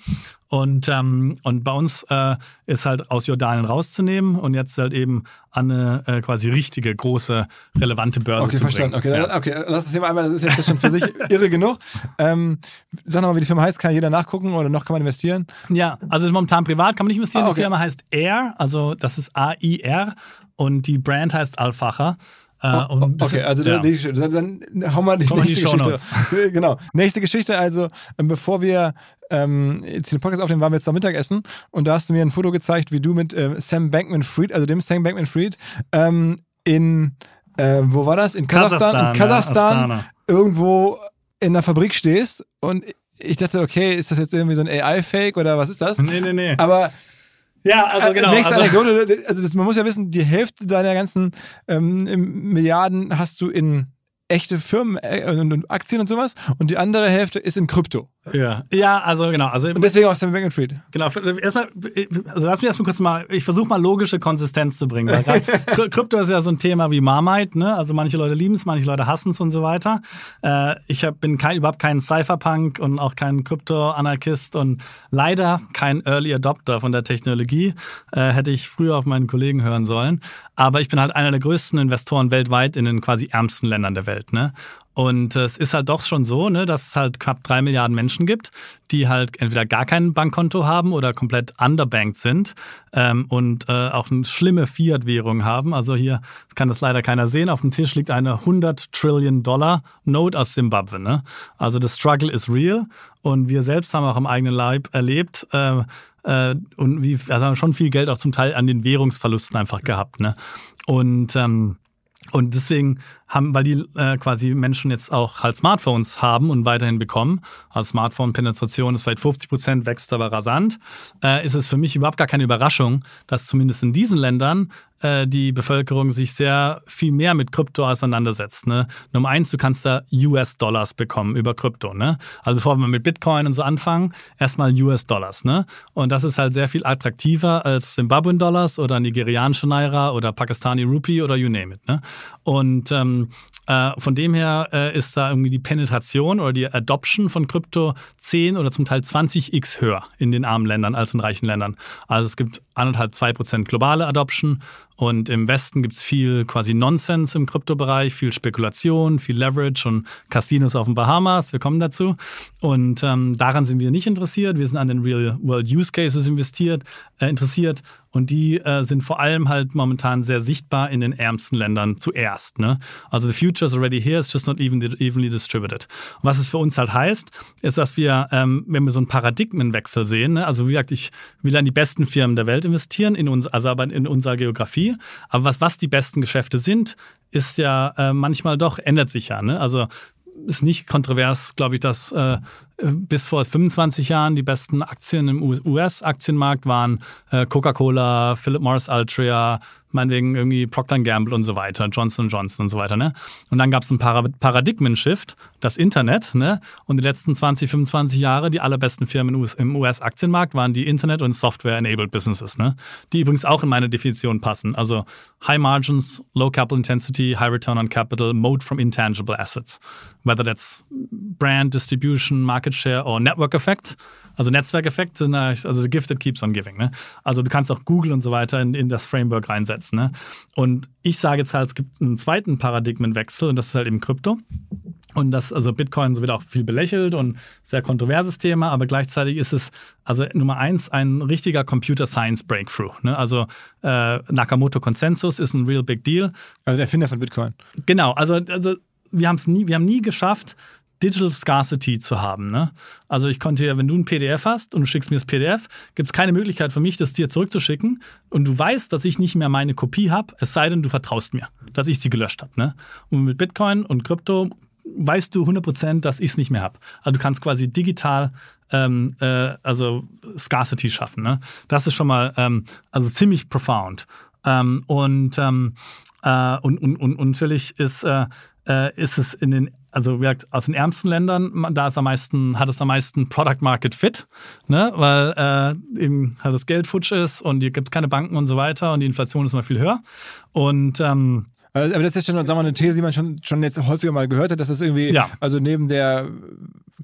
und, ähm, und bei uns äh, ist halt aus Jordanien rauszunehmen und jetzt halt eben an eine äh, quasi richtige, große, relevante Börse Okay, zu verstanden. Okay, okay, lass das Thema einmal, das ist jetzt schon für sich irre genug. Ähm, sag nochmal, wie die Firma heißt, kann jeder nachgucken oder noch kann man investieren? Ja, also momentan privat kann man nicht investieren. Ah, okay. Die Firma heißt Air, also das ist A-I-R und die Brand heißt Alfacher. Äh, und das- Okay, also ja. dann, dann hauen wir die Kommen nächste die Geschichte. genau. Nächste Geschichte, also ähm, bevor wir ähm, jetzt den Podcast aufnehmen, waren wir jetzt am Mittagessen und da hast du mir ein Foto gezeigt, wie du mit ähm, Sam Bankman-Fried, also dem Sam Bankman-Fried, ähm, in, äh, wo war das? In Kasachstan, Kasachstan, in ja, Kasachstan Astana. irgendwo in einer Fabrik stehst und ich dachte, okay, ist das jetzt irgendwie so ein AI-Fake oder was ist das? Nee, nee, nee. Aber Ja, also genau. Nächste Also, Anekdote, also das, man muss ja wissen, die Hälfte deiner ganzen ähm, Milliarden hast du in echte Firmen äh, und, Aktien und sowas und die andere Hälfte ist in Krypto. ja. ja, also genau. Also Und deswegen auch Sam Bankman-Fried. Genau, erstmal, also lass mich erstmal kurz mal, ich versuche mal logische Konsistenz zu bringen. Weil grad Krypto ist ja so ein Thema wie Marmite, ne? Also manche Leute lieben es, manche Leute hassen es und so weiter. Äh, ich hab, bin kein, überhaupt kein Cypherpunk und auch kein Krypto-Anarchist und leider kein Early Adopter von der Technologie. Äh, hätte ich früher auf meinen Kollegen hören sollen. Aber ich bin halt einer der größten Investoren weltweit in den quasi ärmsten Ländern der Welt, ne? Und äh, es ist halt doch schon so, ne, dass es halt knapp drei Milliarden Menschen gibt, die halt entweder gar kein Bankkonto haben oder komplett underbanked sind ähm, und äh, auch eine schlimme Fiat-Währung haben. Also hier kann das leider keiner sehen. Auf dem Tisch liegt eine 100 Trillion Dollar Note aus Zimbabwe. Ne? Also das Struggle is real und wir selbst haben auch am eigenen Leib erlebt, äh, äh, und wie, also haben schon viel Geld auch zum Teil an den Währungsverlusten einfach gehabt. Ne? Und ähm, und deswegen haben, weil die äh, quasi Menschen jetzt auch halt Smartphones haben und weiterhin bekommen, also Smartphone-Penetration ist vielleicht 50 Prozent, wächst aber rasant, äh, ist es für mich überhaupt gar keine Überraschung, dass zumindest in diesen Ländern äh, die Bevölkerung sich sehr viel mehr mit Krypto auseinandersetzt. Ne? Nummer eins, du kannst da US-Dollars bekommen über Krypto. Ne? Also bevor wir mit Bitcoin und so anfangen, erstmal US-Dollars. Ne? Und das ist halt sehr viel attraktiver als Zimbabwean-Dollars oder nigerianische Naira oder Pakistani Rupee oder you name it. Ne? Und ähm, äh, von dem her äh, ist da irgendwie die Penetration oder die Adoption von Krypto 10 oder zum Teil 20x höher in den armen Ländern als in reichen Ländern. Also es gibt anderthalb, zwei Prozent globale Adoption und im Westen gibt's viel quasi Nonsense im Kryptobereich, viel Spekulation, viel Leverage und Casinos auf den Bahamas. Wir kommen dazu. Und ähm, daran sind wir nicht interessiert. Wir sind an den Real World Use Cases investiert, äh, interessiert. Und die äh, sind vor allem halt momentan sehr sichtbar in den ärmsten Ländern zuerst. Ne? Also the future is already here, it's just not even evenly distributed. Und was es für uns halt heißt, ist, dass wir, ähm, wenn wir so einen Paradigmenwechsel sehen, ne? also wie gesagt, ich will an die besten Firmen der Welt investieren, in uns, also aber in unserer Geografie. Aber was, was die besten Geschäfte sind, ist ja äh, manchmal doch, ändert sich ja. Ne? Also ist nicht kontrovers, glaube ich, dass äh, bis vor 25 Jahren die besten Aktien im US-Aktienmarkt waren äh, Coca-Cola, Philip Morris Altria, meinetwegen irgendwie Procter Gamble und so weiter, Johnson Johnson und so weiter. Ne? Und dann gab es einen Para Paradigmen-Shift, das Internet. Ne? Und die letzten 20, 25 Jahre, die allerbesten Firmen im US-Aktienmarkt waren die Internet- und Software-enabled Businesses, ne? die übrigens auch in meine Definition passen. Also High Margins, Low Capital Intensity, High Return on Capital, Mode from Intangible Assets. Whether that's Brand, Distribution, Market Share or Network Effect. Also Netzwerkeffekt sind also the gift that keeps on giving. Ne? Also du kannst auch Google und so weiter in, in das Framework reinsetzen. Ne? Und ich sage jetzt halt, es gibt einen zweiten Paradigmenwechsel und das ist halt eben Krypto. Und das, also Bitcoin so wird auch viel belächelt und sehr kontroverses Thema, aber gleichzeitig ist es, also Nummer eins, ein richtiger Computer Science Breakthrough. Ne? Also äh, Nakamoto Consensus ist ein real big deal. Also der Erfinder von Bitcoin. Genau, also, also wir haben es nie, wir haben nie geschafft, Digital Scarcity zu haben. Ne? Also ich konnte ja, wenn du ein PDF hast und du schickst mir das PDF, gibt es keine Möglichkeit für mich, das dir zurückzuschicken und du weißt, dass ich nicht mehr meine Kopie habe, es sei denn, du vertraust mir, dass ich sie gelöscht habe. Ne? Und mit Bitcoin und Krypto weißt du 100%, dass ich es nicht mehr habe. Also du kannst quasi digital ähm, äh, also Scarcity schaffen. Ne? Das ist schon mal ähm, also ziemlich profound. Ähm, und, ähm, äh, und, und, und, und natürlich ist, äh, äh ist es in den also wie gesagt, aus den ärmsten Ländern, da ist am meisten, hat es am meisten Product Market Fit, ne? weil äh, eben halt das Geld futsch ist und hier gibt es keine Banken und so weiter und die Inflation ist immer viel höher. Und ähm, aber das ist schon sagen wir, mal, eine These, die man schon, schon jetzt häufiger mal gehört hat, dass das irgendwie, ja. also neben der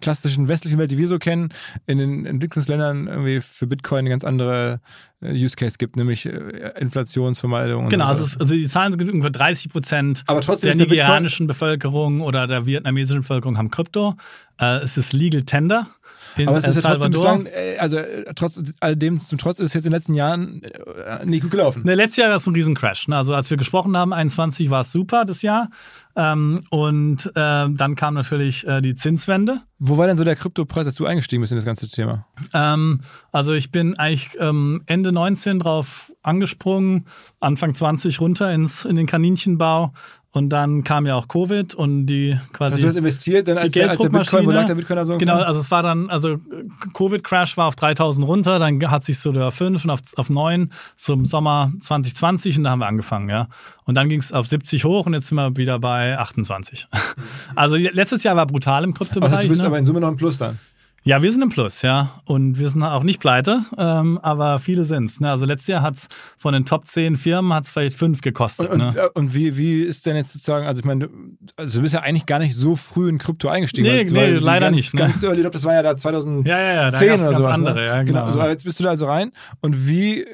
klassischen westlichen Welt, die wir so kennen, in den Entwicklungsländern irgendwie für Bitcoin eine ganz andere äh, Use Case gibt, nämlich äh, Inflationsvermeidung. genau, so also, also, die Zahlen sind ungefähr 30 Prozent der nigerianischen Bevölkerung oder der vietnamesischen Bevölkerung haben Krypto. Äh, es ist Legal Tender. In Aber es ist ja trotzdem bislang, äh, also trotz alledem zum Trotz ist es jetzt in den letzten Jahren nicht gut gelaufen. Ne, letztes Jahr war es ein Riesencrash. Ne? Also als wir gesprochen haben, 21 war es super das Jahr. Ähm, und äh, dann kam natürlich äh, die Zinswende. Wo war denn so der Kryptopreis, als du eingestiegen bist in das ganze Thema? Ähm, also ich bin eigentlich ähm, Ende 19 drauf angesprungen, Anfang 20 runter ins, in den Kaninchenbau und dann kam ja auch Covid und die quasi. Hast du das investiert dann als, der, als der Bitcoin, wo lag der Bitcoin da so? Genau, also es war dann, also Covid-Crash war auf 3000 runter, dann hat sich so der 5 und auf, auf 9 zum Sommer 2020 und da haben wir angefangen, ja. Und dann ging es auf 70 hoch und jetzt sind wir wieder bei 28. Also letztes Jahr war brutal im Kryptobereich. Also du bist ne? aber in Summe noch im Plus dann. Ja, wir sind im Plus, ja. Und wir sind auch nicht pleite, ähm, aber viele sind's. Ne? Also letztes Jahr hat's von den Top 10 Firmen hat's vielleicht fünf gekostet. Und, ne? und, äh, und, wie, wie ist denn jetzt sozusagen, also ich meine, also du bist ja eigentlich gar nicht so früh in Krypto eingestiegen. Nee, nee leider ganz, nicht. Ne? Ganz early, das war ja da 2010 ja, ja, ja, da oder ganz sowas. Andere, ne? ja, genau. genau. Also jetzt bist du da also rein und wie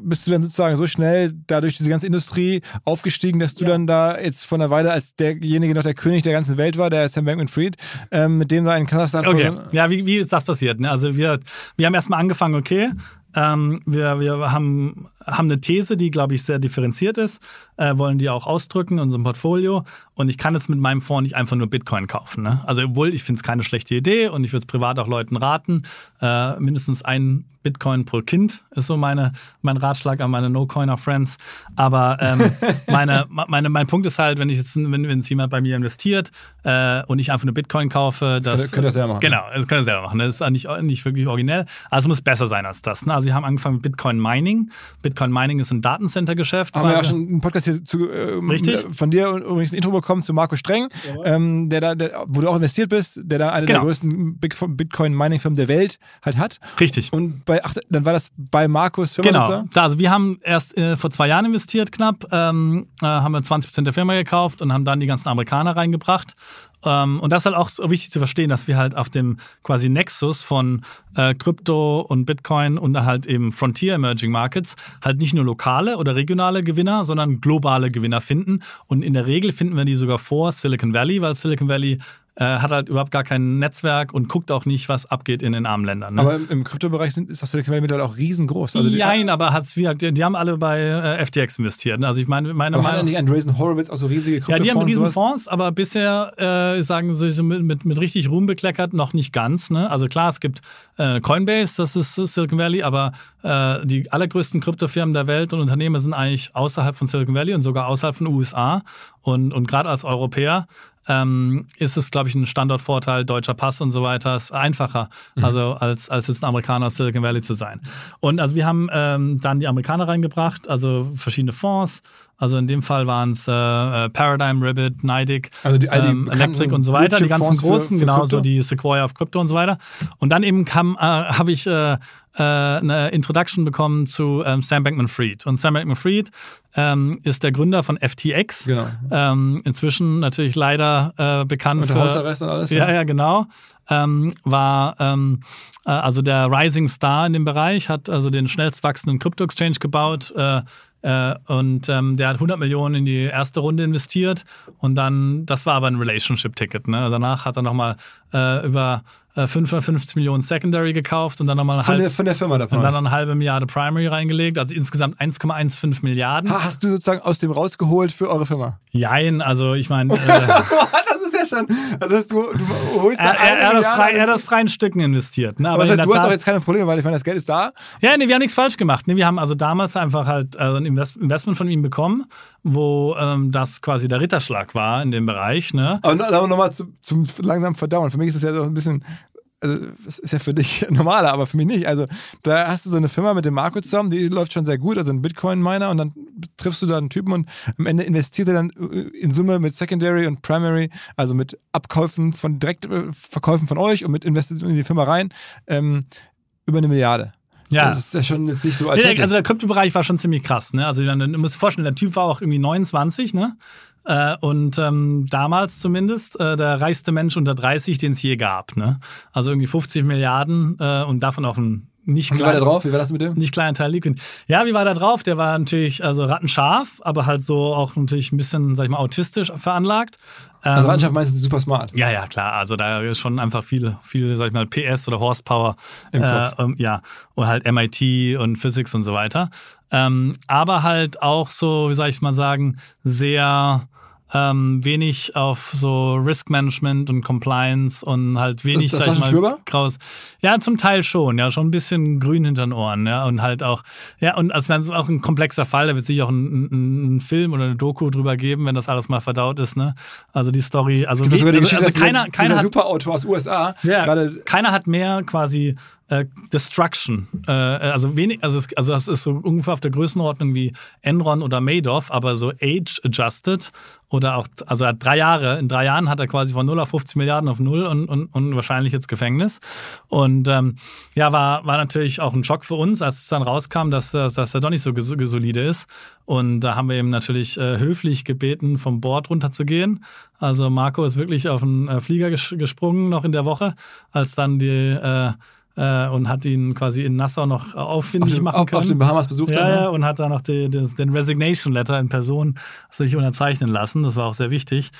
bist du dann sozusagen so schnell dadurch diese ganze Industrie aufgestiegen, dass du ja. dann da jetzt von der Weile als derjenige noch der König der ganzen Welt war, der Sam Bankman-Fried, ähm, mit dem da in Kasachstan... Okay, ja, wie, wie ist das passiert? Ne? Also wir, wir haben erstmal angefangen, okay, ähm, wir, wir haben, haben eine These, die, glaube ich, sehr differenziert ist, äh, wollen die auch ausdrücken in unserem Portfolio. Und ich kann es mit meinem Fonds nicht einfach nur Bitcoin kaufen. Ne? Also, obwohl ich finde es keine schlechte Idee und ich würde es privat auch Leuten raten, äh, mindestens ein Bitcoin pro Kind ist so meine, mein Ratschlag an meine No-Coiner-Friends. Aber ähm, meine, meine, mein Punkt ist halt, wenn ich jetzt, wenn, wenn jemand bei mir investiert äh, und ich einfach nur Bitcoin kaufe, das, das könnt ihr selber machen. Genau, das könnt ihr selber machen. Das ist nicht, nicht wirklich originell. Also muss besser sein als das. Ne? Also wir haben angefangen mit Bitcoin Mining. Bitcoin Mining ist ein Datacenter-Geschäft. Haben quasi. wir ja schon einen Podcast hier zu, ähm, Richtig? von dir übrigens ein Intro bekommen zu Marco Streng, ähm, der da, der, wo du auch investiert bist, der da eine genau. der größten Bitcoin-Mining-Firmen der Welt halt hat. Richtig. Und bei, ach, dann war das bei Markus Firma Genau. Da, also wir haben erst äh, vor zwei Jahren investiert knapp, ähm, äh, haben wir 20 Prozent der Firma gekauft und haben dann die ganzen Amerikaner reingebracht ähm, und das ist halt auch so wichtig zu verstehen, dass wir halt auf dem quasi Nexus von äh, Krypto und Bitcoin und halt eben Frontier Emerging Markets halt nicht nur lokale oder regionale Gewinner, sondern globale Gewinner finden. Und in der Regel finden wir die sogar vor Silicon Valley, weil Silicon Valley äh, hat halt überhaupt gar kein Netzwerk und guckt auch nicht, was abgeht in den armen Ländern. Ne? Aber im Kryptobereich sind, ist das Silicon Valley mittlerweile auch riesengroß. Also Nein, aber hat's, wie, die, die haben alle bei äh, FTX investiert. Ne? Also ich meine, meine aber Meinung, hat nicht Andreessen Horowitz auch so riesige Kryptofonds? Ja, die haben riesen Fonds, aber bisher, äh, sagen sie, so mit, mit, mit richtig Ruhm bekleckert, noch nicht ganz. Ne? Also klar, es gibt äh, Coinbase, das ist Silicon Valley, aber äh, die allergrößten Kryptofirmen der Welt und Unternehmen sind eigentlich außerhalb von Silicon Valley und sogar außerhalb von USA. Und, und gerade als Europäer ähm, ist es, glaube ich, ein Standortvorteil, deutscher Pass und so weiter, ist einfacher, Mhm. also als, als jetzt ein Amerikaner aus Silicon Valley zu sein. Und also wir haben ähm, dann die Amerikaner reingebracht, also verschiedene Fonds. Also in dem Fall waren es äh, äh, Paradigm, Ribbit, Nidic, Also die- ähm, Electric und so weiter, die ganzen großen, für genau Krypto? so die Sequoia of Crypto und so weiter. Und dann eben kam, äh, habe ich äh, äh, eine Introduction bekommen zu ähm, Sam Bankman-Fried. Und Sam Bankman-Fried ähm, ist der Gründer von FTX. Genau. Ähm, inzwischen natürlich leider äh, bekannt Unter für Hausarrest und alles, Ja, ja. ja, genau. Ähm, war ähm, äh, also der Rising Star in dem Bereich, hat also den schnellst wachsenden Crypto-Exchange gebaut. Äh, äh, und ähm, der hat 100 Millionen in die erste Runde investiert und dann, das war aber ein Relationship-Ticket. Ne? Danach hat er nochmal äh, über äh, 550 Millionen Secondary gekauft und dann nochmal eine Von der, halbe, von der Firma davon. und dann eine halbe Milliarde Primary reingelegt, also insgesamt 1,15 Milliarden. Ha, hast du sozusagen aus dem rausgeholt für eure Firma? Jein, also ich meine, äh, das ist ja schon. Also hast du, du holst er, er, er, hat aus frei, er hat aus freien Stücken investiert. Ne? Aber das heißt, der du hast doch jetzt keine Probleme, weil ich meine, das Geld ist da. Ja, nee, wir haben nichts falsch gemacht. Nee, wir haben also damals einfach halt äh, ein Invest Investment von ihm bekommen, wo ähm, das quasi der Ritterschlag war in dem Bereich. Ne? Aber nochmal noch mal zum, zum langsamen Verdauen. Für mich ist das ja so ein bisschen. Also, das ist ja für dich normaler, aber für mich nicht. Also, da hast du so eine Firma mit dem Marco zusammen, die läuft schon sehr gut, also ein Bitcoin-Miner, und dann triffst du da einen Typen und am Ende investiert er dann äh, in Summe mit Secondary und Primary, also mit Abkäufen von Direktverkäufen von euch und mit Investitionen in die Firma rein, ähm, über eine Milliarde. Ja. Das ist ja schon jetzt nicht so Nee, alltäglich. also der Kryptobereich war schon ziemlich krass. Ne? Also du musst dir vorstellen, der Typ war auch irgendwie 29, ne? Äh, und ähm, damals zumindest äh, der reichste Mensch unter 30, den es je gab. Ne? Also irgendwie 50 Milliarden äh, und davon auch ein nicht Und wie war der klein- drauf? Wie war das mit dem? nicht kleiner Teil liegt. Ja, wie war der drauf? Der war natürlich also rattenscharf, aber halt so auch natürlich ein bisschen, sag ich mal, autistisch veranlagt. Ähm, Also Mannschaft meinst du super smart. ja, ja, klar. Also da ist schon einfach viel, viel, sag ich mal, PS oder Horsepower Im äh, Kopf. ähm, ja, und halt MIT und Physics und so weiter. Ähm, aber halt auch so, wie soll ich mal sagen, sehr ähm, wenig auf so Risk Management und Compliance und halt wenig, das sag war ich mal, spürbar? Kraus. Ja, zum Teil schon, ja, schon ein bisschen grün hinter den Ohren, ja, und halt auch, ja, und als wäre es auch ein komplexer Fall, da wird sicher auch ein, ein, ein Film oder eine Doku drüber geben, wenn das alles mal verdaut ist, ne? Also die Story, also, wie, also, also keiner, keiner hat Superauto aus USA ja, gerade keiner hat mehr quasi äh, Destruction. Äh, also wenig, also, es, also das ist so ungefähr auf der Größenordnung wie Enron oder Madoff, aber so age-adjusted oder auch, also er hat drei Jahre, in drei Jahren hat er quasi von 0 auf 50 Milliarden auf 0 und, und, und wahrscheinlich jetzt Gefängnis. Und ähm, ja, war, war natürlich auch ein Schock für uns, als es dann rauskam, dass, dass, dass er doch nicht so solide ist. Und da haben wir ihm natürlich äh, höflich gebeten, vom Board runterzugehen. Also Marco ist wirklich auf einen äh, Flieger ges gesprungen noch in der Woche, als dann die äh, äh, und hat ihn quasi in Nassau noch auffindig auf, den, machen auf, können. auf den Bahamas besucht ja, ja, und hat dann noch die, den, den Resignation Letter in Person sich unterzeichnen lassen. Das war auch sehr wichtig.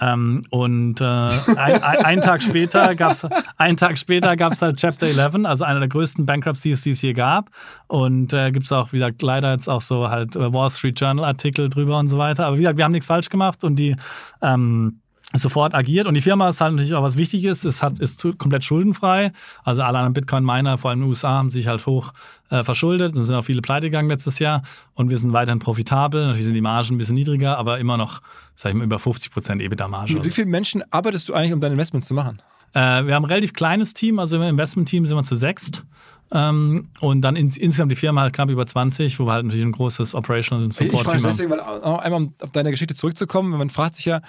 Ähm, und äh, ein, ein, einen Tag später gab's einen Tag später gab's halt Chapter 11, also einer der größten Bankruptcies, die es je gab. Und äh, gibt's auch, wie gesagt, leider jetzt auch so halt äh, Wall Street Journal Artikel drüber und so weiter. Aber wie gesagt, wir haben nichts falsch gemacht und die ähm, sofort agiert. Und die Firma ist halt natürlich auch was wichtig ist, es hat, ist komplett schuldenfrei. Also alle anderen Bitcoin-Miner, vor allem in den USA, haben sich halt hoch äh, verschuldet. Es sind auch viele pleite gegangen letztes Jahr. Und wir sind weiterhin profitabel. Natürlich sind die Margen ein bisschen niedriger, aber immer noch, sag ich mal, über 50 Prozent EBITDA-Marge. Mit wie vielen Menschen arbeitest du eigentlich, um deine Investments zu machen? Äh, wir haben ein relativ kleines Team, also im Investment-Team sind wir zu sechst. Ähm, und dann ins, insgesamt die Firma halt knapp über 20, wo wir halt natürlich ein großes Operational und Ich frage Support-Team haben. deswegen, weil auch einmal um auf deine Geschichte zurückzukommen, man fragt sich ja,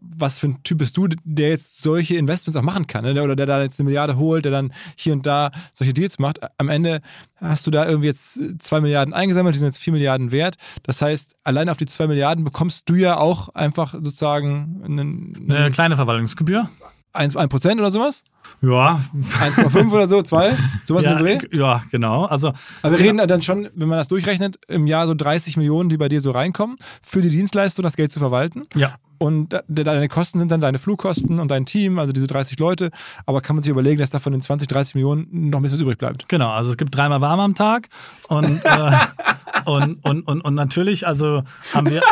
was für ein Typ bist du, der jetzt solche Investments auch machen kann, ne? oder der da jetzt eine Milliarde holt, der dann hier und da solche Deals macht. Am Ende hast du da irgendwie jetzt zwei Milliarden eingesammelt, die sind jetzt vier Milliarden wert. Das heißt, allein auf die zwei Milliarden bekommst du ja auch einfach sozusagen einen, Eine kleine Verwaltungsgebühr. 1, 1 Prozent oder sowas? Ja, 1,5 oder so, 2? Sowas ja, in dem Dreh? ja, genau. Also Aber wir reden dann schon, wenn man das durchrechnet, im Jahr so 30 Millionen, die bei dir so reinkommen, für die Dienstleistung das Geld zu verwalten. Ja. Und deine Kosten sind dann deine Flugkosten und dein Team, also diese 30 Leute. Aber kann man sich überlegen, dass da von den 20, 30 Millionen noch ein bisschen was übrig bleibt. Genau, also es gibt dreimal warm am Tag und, äh, und, und, und, und natürlich, also haben wir,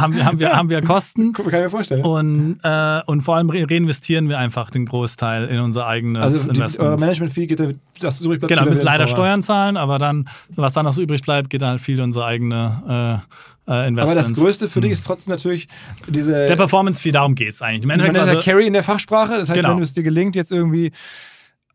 haben wir, haben wir, haben wir Kosten. Kann ich mir vorstellen. Und, äh, und vor allem re- reinvestieren wir einfach den Großteil in unser eigenes also die, Investment. eure Management-Fee geht, dann- das übrig bleibt. Genau, wir geht müssen leider. Steuern zahlen, aber dann, was dann noch so übrig bleibt, geht dann halt viel in unsere eigene äh, äh. Aber das Größte für dich ist trotzdem natürlich diese. der Performance-Fee, darum geht's eigentlich. Im man ist ja also, Carry in der Fachsprache. Das heißt, Genau. wenn es dir gelingt, jetzt irgendwie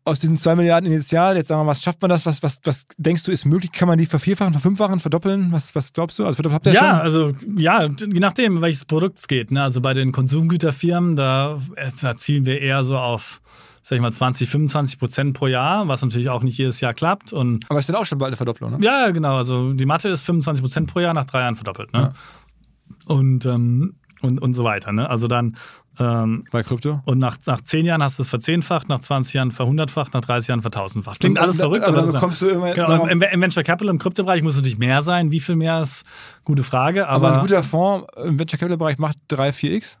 aus diesen 2 Milliarden initial, jetzt sagen wir mal, was schafft man das? Was, was, was denkst du, ist möglich? Kann man die vervierfachen, verfünffachen, verdoppeln? Was, was glaubst du? Also habt ihr ja, schon? also ja, je nachdem, um welches Produkt es geht. Ne? Also bei den Konsumgüterfirmen, da, da zielen wir eher so auf, sag ich mal, 20, 25 Prozent pro Jahr, was natürlich auch nicht jedes Jahr klappt. Und Aber es ist dann auch schon bald eine Verdopplung, ne? ja, genau, also die Mathe ist 25 Prozent pro Jahr nach drei Jahren verdoppelt. Ne? Und, ähm, und, und so weiter. Ne? Also dann ähm, Bei Krypto? Und nach, nach 10 Jahren hast du es verzehnfacht, nach 20 Jahren verhundertfacht, nach 30 Jahren vertausendfacht. Klingt Und- alles und- verrückt, aber dann bekommst du immer- Genau, im, Im Venture Capital, im Kryptobereich muss natürlich mehr sein. Wie viel mehr ist gute Frage. Aber, Aber ein guter Fonds im Venture Capital Bereich macht 3, 4x.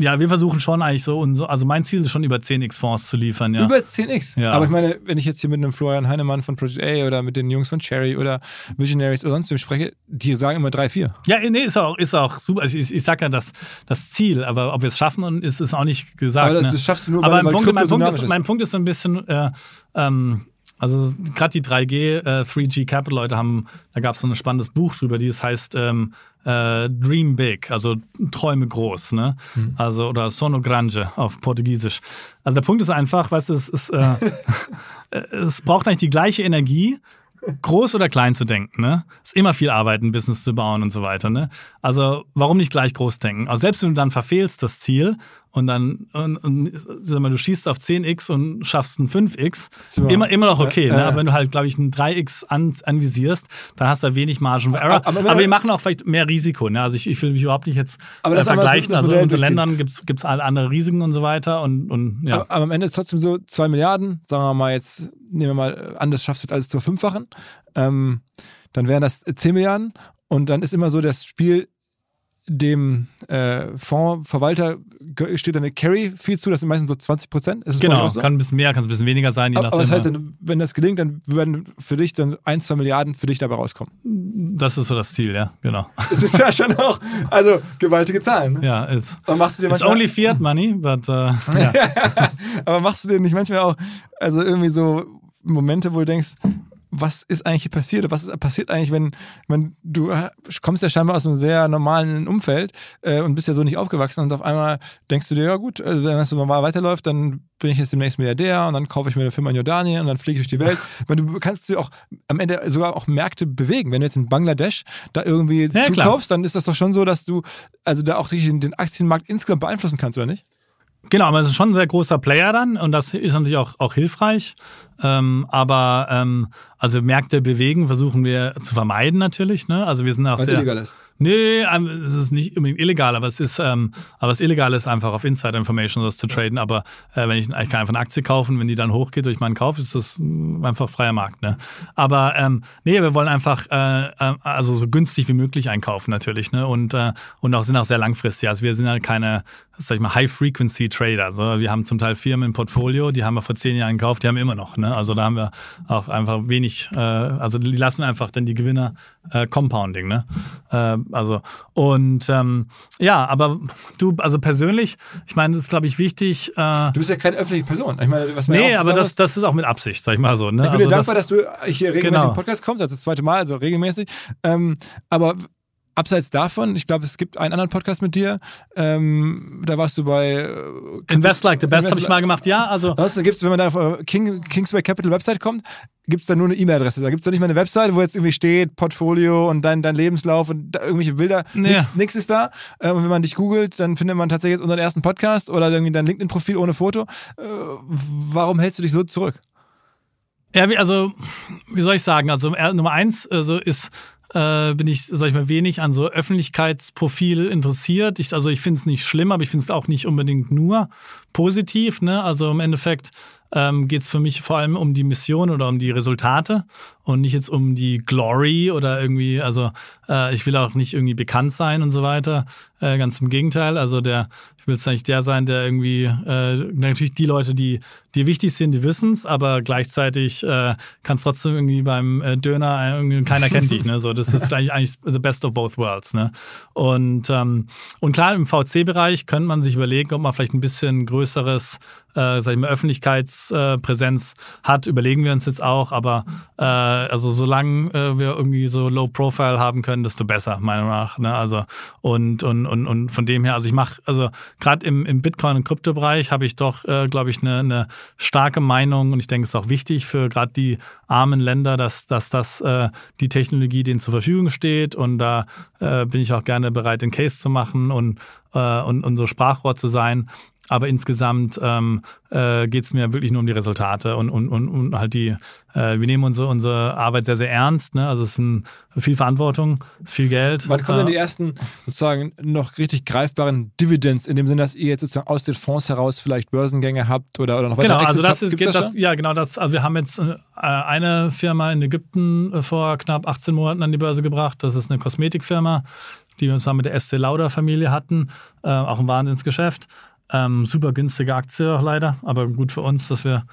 Ja, wir versuchen schon eigentlich so, und so, also mein Ziel ist schon über 10x Fonds zu liefern. Ja. Über 10x. Ja. Aber ich meine, wenn ich jetzt hier mit einem Florian Heinemann von Project A oder mit den Jungs von Cherry oder Visionaries oder sonst wem spreche, die sagen immer 3, 4. Ja, nee, ist auch, ist auch super. Also ich, ich sag ja das, das Ziel, aber ob wir es schaffen, ist ist auch nicht gesagt. Aber das- ne? das schaffst du nur, aber weil- mein, weil Punkt, mein, Punkt ist, ist. mein Punkt ist so ein bisschen, äh, ähm, also gerade die 3G, äh, 3G Capital Leute haben, da gab es so ein spannendes Buch drüber, die es heißt ähm, äh, Dream Big, also Träume groß, ne? Hm. Also oder Sono Grande auf Portugiesisch. Also der Punkt ist einfach, weißt du, es ist, äh, es braucht eigentlich die gleiche Energie, groß oder klein zu denken, ne? Ist immer viel Arbeit, ein Business zu bauen und so weiter, ne? Also, warum nicht gleich groß denken? Also, selbst wenn du dann verfehlst das Ziel und dann, und, und, sag mal, du schießt auf 10x und schaffst ein 5x, Super. immer, immer noch okay, Ja, ne? ja. Aber wenn du halt, glaube ich, ein 3x an, anvisierst, dann hast du da wenig Margin for Error. Aber- Aber, aber- wir machen auch vielleicht mehr Risiko, ne? Also, ich, ich will mich überhaupt nicht jetzt Aber äh, aber das- vergleichen. das also, in unseren. Ländern gibt's gibt's alle andere Risiken und so weiter und, und ja. Aber, aber am Ende ist trotzdem so 2 Milliarden, sagen wir mal jetzt, nehmen wir mal an, das schaffst du jetzt alles zu verfünffachen, ähm, dann wären das 10 Milliarden und dann ist immer so das Spiel, dem äh, Fondsverwalter steht eine Carry-Fee zu, das sind meistens so 20 Prozent. Ist es Genau, so? kann ein bisschen mehr, kann ein bisschen weniger sein, je aber, nachdem. aber das heißt, wenn das gelingt, dann würden für dich dann 1, 2 Milliarden für dich dabei rauskommen. das ist so das Ziel, ja, genau. Das ist ja schon auch, also gewaltige Zahlen. Ne? Ja, it's, Aber machst du dir manchmal, only fiat money, but uh, ja. aber machst du dir nicht manchmal auch, also irgendwie so Momente, wo du denkst, was ist eigentlich passiert? Was ist passiert eigentlich, wenn, wenn du äh, kommst ja scheinbar aus einem sehr normalen Umfeld äh, und bist ja so nicht aufgewachsen und auf einmal denkst du dir, ja gut, also wenn das so normal weiterläuft, dann bin ich jetzt demnächst Milliardär und dann kaufe ich mir eine Firma in Jordanien und dann fliege ich durch die Welt. Weil du kannst du auch am Ende sogar auch Märkte bewegen. Wenn du jetzt in Bangladesch da irgendwie Ja, zukaufst, dann ist das doch schon so, dass du also da auch richtig den Aktienmarkt insgesamt beeinflussen kannst, oder nicht? Genau, aber es ist schon ein sehr großer Player dann und das ist natürlich auch, auch hilfreich. Ähm, aber ähm, also Märkte bewegen versuchen wir zu vermeiden natürlich. Ne? Also wir sind auch Weil es sehr, illegal ist. Nee, ähm, es ist nicht unbedingt illegal, aber es ist, ähm, aber das Illegale ist einfach auf Insider Information das zu traden. Aber äh, wenn ich, ich kann einfach eine Aktie kaufen, wenn die dann hochgeht durch meinen Kauf, ist das mh, einfach freier Markt. Ne? Aber ähm, nee, wir wollen einfach äh, äh, also so günstig wie möglich einkaufen natürlich, ne? Und äh, und auch sind auch sehr langfristig. Also wir sind halt keine, sag ich mal, High Frequency Trader. So, wir haben zum Teil Firmen im Portfolio, die haben wir vor zehn Jahren gekauft, die haben wir immer noch. Ne? Also da haben wir auch einfach wenig, äh, also die lassen wir einfach dann die Gewinner äh, Compounding. Ne? Äh, also und ähm, ja, aber du, also persönlich, ich meine, das ist glaube ich wichtig. Äh, Du bist ja keine öffentliche Person. Ich meine, was ja nee, auch aber das, das ist auch mit Absicht, sag ich mal so. Ne? ich bin dir also dankbar, das, dass du hier regelmäßig Genau. im Podcast kommst, also das zweite Mal, also regelmäßig. Ähm, aber abseits davon, ich glaube, es gibt einen anderen Podcast mit dir. Ähm, da warst du bei äh, Invest Like the Best habe ich mal gemacht. Ja, also Ansonsten gibt es, wenn man da auf eure King, Kingsway Capital Website kommt, gibt es da nur eine E-Mail-Adresse. Da gibt es da nicht mal eine Website, wo jetzt irgendwie steht, Portfolio und dein, dein Lebenslauf und da irgendwelche Bilder. Nix, nix ist da. Äh, und wenn man dich googelt, dann findet man tatsächlich jetzt unseren ersten Podcast oder irgendwie dein LinkedIn-Profil ohne Foto. Äh, warum hältst du dich so zurück? Ja, wie, also, wie soll ich sagen? Also, äh, Nummer eins also ist, äh, bin ich, sag ich mal, wenig an so Öffentlichkeitsprofil interessiert. Ich, also, ich finde es nicht schlimm, aber ich finde es auch nicht unbedingt nur positiv. Ne? Also, im Endeffekt, ähm, geht es für mich vor allem um die Mission oder um die Resultate und nicht jetzt um die Glory oder irgendwie, also äh, ich will auch nicht irgendwie bekannt sein und so weiter. Äh, ganz im Gegenteil. Also der, ich will jetzt nicht der sein, der irgendwie, äh, natürlich die Leute, die dir wichtig sind, die wissen's, aber gleichzeitig äh, kannst trotzdem irgendwie beim äh, Döner irgendwie, keiner kennt dich. Ne? So, das ist eigentlich, eigentlich the best of both worlds. Ne? Und ähm, und klar im VC-Bereich könnte man sich überlegen, ob man vielleicht ein bisschen größeres, äh, sag ich mal, Öffentlichkeitspräsenz hat. Überlegen wir uns jetzt auch, aber äh, also solange äh, wir irgendwie so Low Profile haben können, desto besser meiner Meinung nach. Ne? Also und und und und von dem her, also ich mache also gerade im im Bitcoin und Kryptobereich habe ich doch, äh, glaube ich, eine, eine starke Meinung und ich denke, es ist auch wichtig für gerade die armen Länder, dass, dass das äh, die Technologie denen zur Verfügung steht und da äh, bin ich auch gerne bereit, den Case zu machen und, äh, und, und so Sprachrohr zu sein. Aber insgesamt ähm, äh, geht es mir wirklich nur um die Resultate und, und, und, und halt die, äh, wir nehmen unsere, unsere Arbeit sehr, sehr ernst. Ne? Also es ist ein, viel Verantwortung, es ist viel Geld. Wann kommen denn die ersten sozusagen noch richtig greifbaren Dividends, in dem Sinne, dass ihr jetzt sozusagen aus den Fonds heraus vielleicht Börsengänge habt oder, oder noch weiter Genau, also das habt? ist, Gibt's das, das ja genau das, also wir haben jetzt äh, eine Firma in Ägypten äh, vor knapp 18 Monaten an die Börse gebracht. Das ist eine Kosmetikfirma, die wir zusammen mit der SC Lauder Familie hatten. Äh, auch ein Wahnsinnsgeschäft. Ähm, super günstige Aktie auch leider, aber gut für uns, dass wir.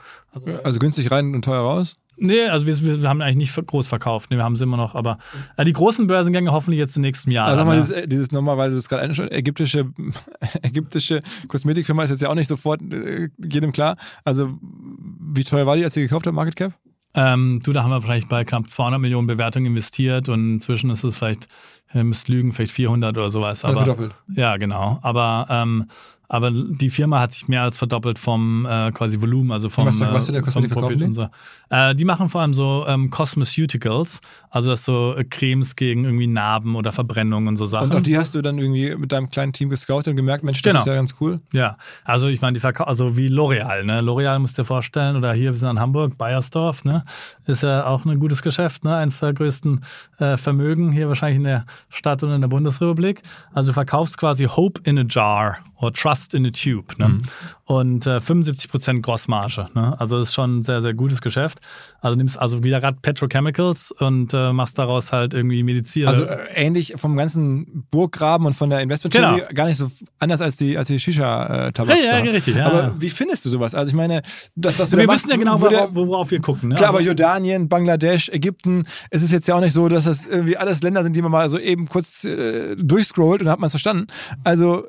Also günstig rein und teuer raus? Nee, also wir, wir haben eigentlich nicht groß verkauft. Nee, wir haben sie immer noch, aber äh, die großen Börsengänge hoffentlich jetzt im nächsten Jahr. Also sag mal, ja. dieses, dieses nochmal, weil du es gerade schon ägyptische, ägyptische Kosmetikfirma ist jetzt ja auch nicht sofort äh, jedem klar. Also wie teuer war die, als ihr gekauft habt, Market Cap? Ähm, du, da haben wir vielleicht bei knapp 200 Millionen Bewertungen investiert und inzwischen ist es vielleicht, ihr müsst lügen, vielleicht 400 oder sowas. Also Aber, verdoppelt. Ja, genau. Aber, ähm, aber die Firma hat sich mehr als verdoppelt vom äh, quasi Volumen, also vom, Was- was für eine äh, vom Kosmetik verkaufen die? und so. Äh, die machen vor allem so ähm, Cosmeceuticals, also das so äh, Cremes gegen irgendwie Narben oder Verbrennungen und so Sachen. Und auch die hast du dann irgendwie mit deinem kleinen Team gescoutet und gemerkt, Mensch, das Genau. ist ja ganz cool. Ja, also ich meine, die Verkau also wie L'Oreal, ne? L'Oreal musst du dir vorstellen, oder hier, wir sind in Hamburg, Bayersdorf, ne? Ist ja auch ein gutes Geschäft, ne? Eins der größten äh, Vermögen hier wahrscheinlich in der Stadt und in der Bundesrepublik. Also du verkaufst quasi Hope in a Jar oder Trust in a Tube, ne? Und äh, 75% Grossmarge, ne? Also das ist schon ein sehr, sehr gutes Geschäft. Also nimmst also wieder gerade Petrochemicals und äh, machst daraus halt irgendwie Medizin. Also äh, ähnlich vom ganzen Burggraben und von der Investmenttheorie Genau. gar nicht so anders als die, als die Shisha-Tabak. Ja, ja, richtig, ja, aber ja. wie findest du sowas? Also ich meine, das, was du wir wissen ja machst, genau, würde- worauf, worauf wir gucken. Ne? Klar, also, aber Jordanien, Bangladesch, Ägypten, es ist jetzt ja auch nicht so, dass das irgendwie alles Länder sind, die man mal so eben kurz äh, durchscrollt und dann hat man es verstanden. Also,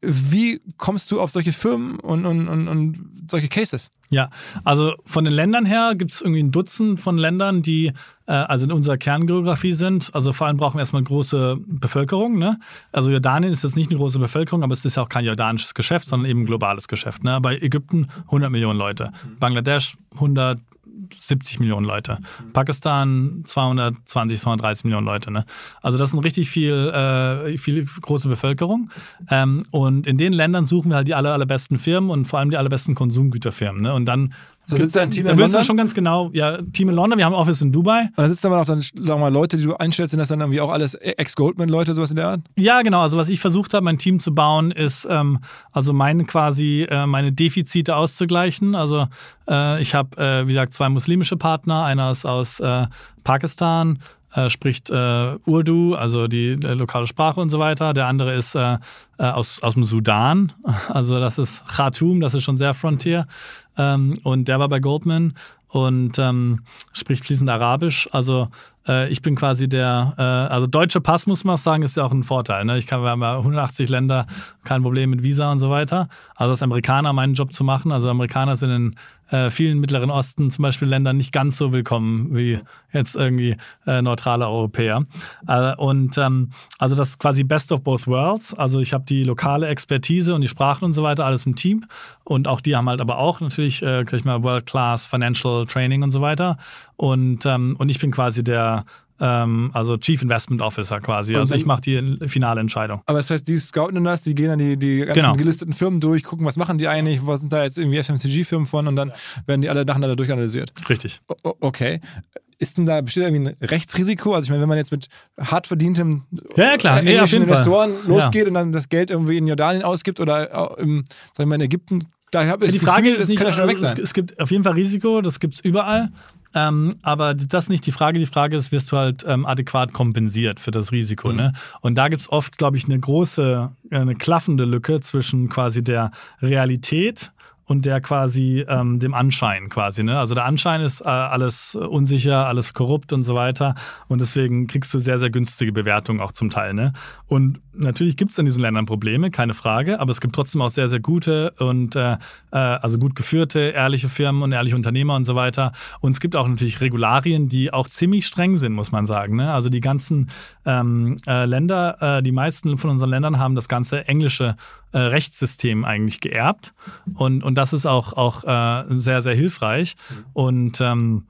wie kommst du auf solche Firmen und, und, und, und solche Cases? Ja, also von den Ländern her gibt es irgendwie ein Dutzend von Ländern, die äh, also in unserer Kerngeografie sind. Also vor allem brauchen wir erstmal große Bevölkerung. Ne? Also Jordanien ist jetzt nicht eine große Bevölkerung, aber es ist ja auch kein jordanisches Geschäft, sondern eben ein globales Geschäft. Ne? Bei Ägypten 100 Millionen Leute, Bangladesch 170 Millionen Leute, Pakistan 220, 230 Millionen Leute. Ne? Also das sind richtig viel, äh, viel große Bevölkerung. Ähm, und in den Ländern suchen wir halt die aller, allerbesten Firmen und vor allem die allerbesten Konsumgüterfirmen. Ne? Und dann So sitzt da ein Team in wissen wir London? schon ganz genau, ja, Team in London, wir haben Office in Dubai. Und da sitzen aber auch dann, sagen wir mal, Leute, die du einstellst, sind das dann irgendwie auch alles Ex-Goldman-Leute, sowas in der Art? Ja, genau. Also was ich versucht habe, mein Team zu bauen, ist ähm, also meine quasi äh, meine Defizite auszugleichen. Also äh, ich habe, äh, wie gesagt, zwei muslimische Partner. Einer ist aus äh, Pakistan, äh, spricht äh, Urdu, also die äh, lokale Sprache und so weiter. Der andere ist äh, äh, aus, aus dem Sudan, also das ist Khartoum, das ist schon sehr Frontier. Ähm, und der war bei Goldman und ähm, spricht fließend Arabisch. Also äh, ich bin quasi der, äh, also deutscher Pass muss man sagen, ist ja auch ein Vorteil. Ne? Ich kann, wir haben ja 180 Länder, kein Problem mit Visa und so weiter. Also als Amerikaner meinen Job zu machen, also Amerikaner sind in äh, vielen Mittleren Osten zum Beispiel Ländern nicht ganz so willkommen wie jetzt irgendwie äh, neutrale Europäer. Äh, und ähm, also das ist quasi Best of both worlds. Also ich habe die lokale Expertise und die Sprache und so weiter alles im Team. Und auch die haben halt aber auch natürlich, äh, gleich mal World-Class Financial Training und so weiter. Und, ähm, und ich bin quasi der, ähm, also Chief Investment Officer quasi. Also ich mache die finale Entscheidung. Aber das heißt, die scouten das, die gehen dann die, die ganzen Genau. gelisteten Firmen durch, gucken, was machen die eigentlich, was sind da jetzt irgendwie FMCG-Firmen von und dann werden die alle nacheinander durchanalysiert. Richtig. O- Okay. Ist denn da besteht da irgendwie ein Rechtsrisiko? Also ich meine, wenn man jetzt mit hart verdientem Ja, ja, klar. äh, englischen jeden Fall. Investoren Ja. losgeht und dann das Geld irgendwie in Jordanien ausgibt oder auch im, sag ich mal, in Ägypten, da habe ich die Frage Gefühl, ist nicht, also es, es gibt auf jeden Fall Risiko, das gibt es überall. Ähm, aber das ist nicht die Frage. Die Frage ist, wirst du halt ähm, adäquat kompensiert für das Risiko. Mhm. Ne? Und da gibt es oft, glaube ich, eine große, äh, eine klaffende Lücke zwischen quasi der Realität und der quasi ähm, dem Anschein quasi. Ne? Also der Anschein ist äh, alles unsicher, alles korrupt und so weiter. Und deswegen kriegst du sehr, sehr günstige Bewertungen auch zum Teil. Ne? Und natürlich gibt es in diesen Ländern Probleme, keine Frage, aber es gibt trotzdem auch sehr, sehr gute und äh, äh, also gut geführte, ehrliche Firmen und ehrliche Unternehmer und so weiter. Und es gibt auch natürlich Regularien, die auch ziemlich streng sind, muss man sagen. Ne? Also die ganzen ähm, äh, Länder, äh, die meisten von unseren Ländern haben das ganze englische äh, Rechtssystem eigentlich geerbt. Und, und das ist auch, auch äh, sehr, sehr hilfreich. Und ähm,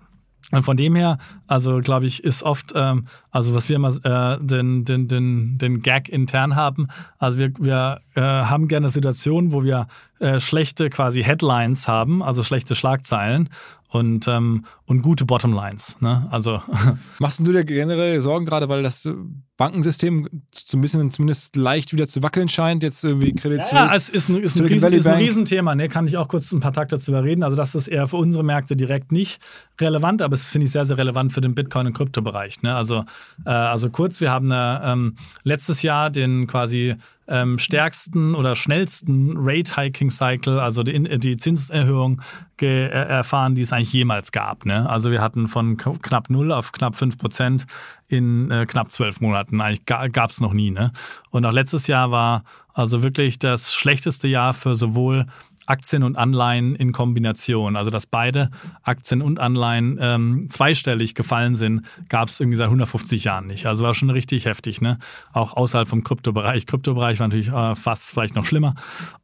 von dem her, also glaube ich, ist oft, ähm, also was wir immer äh, den, den, den, den Gag intern haben, also wir, wir äh, haben gerne Situationen, wo wir äh, schlechte quasi Headlines haben, also schlechte Schlagzeilen und, ähm, und gute Bottomlines. Ne? Also Machst du dir generell Sorgen, gerade weil das äh, Bankensystem so ein bisschen zumindest leicht wieder zu wackeln scheint? Jetzt irgendwie Credit Suisse. Ja, es ist ein, ist ein, Riesen, ist ein. Riesenthema. Ne? Kann ich auch kurz ein paar Takte dazu reden. Also das ist eher für unsere Märkte direkt nicht relevant, aber es finde ich sehr, sehr relevant für den Bitcoin- und Kryptobereich. Ne? Also, äh, also kurz, wir haben eine, ähm, letztes Jahr den quasi ähm, stärksten oder schnellsten Rate-Hiking-Cycle, also die, die Zinserhöhung äh, erfahren, die es eigentlich jemals gab. Ne? Also wir hatten von knapp 0 auf knapp 5 Prozent in äh, knapp zwölf Monaten. Eigentlich ga, gab es noch nie. Ne? Und auch letztes Jahr war also wirklich das schlechteste Jahr für sowohl Aktien und Anleihen in Kombination. Also dass beide Aktien und Anleihen ähm, zweistellig gefallen sind, gab es irgendwie seit 150 Jahren nicht. Also war schon richtig heftig, ne? Auch außerhalb vom Kryptobereich. Kryptobereich war natürlich äh, fast vielleicht noch schlimmer.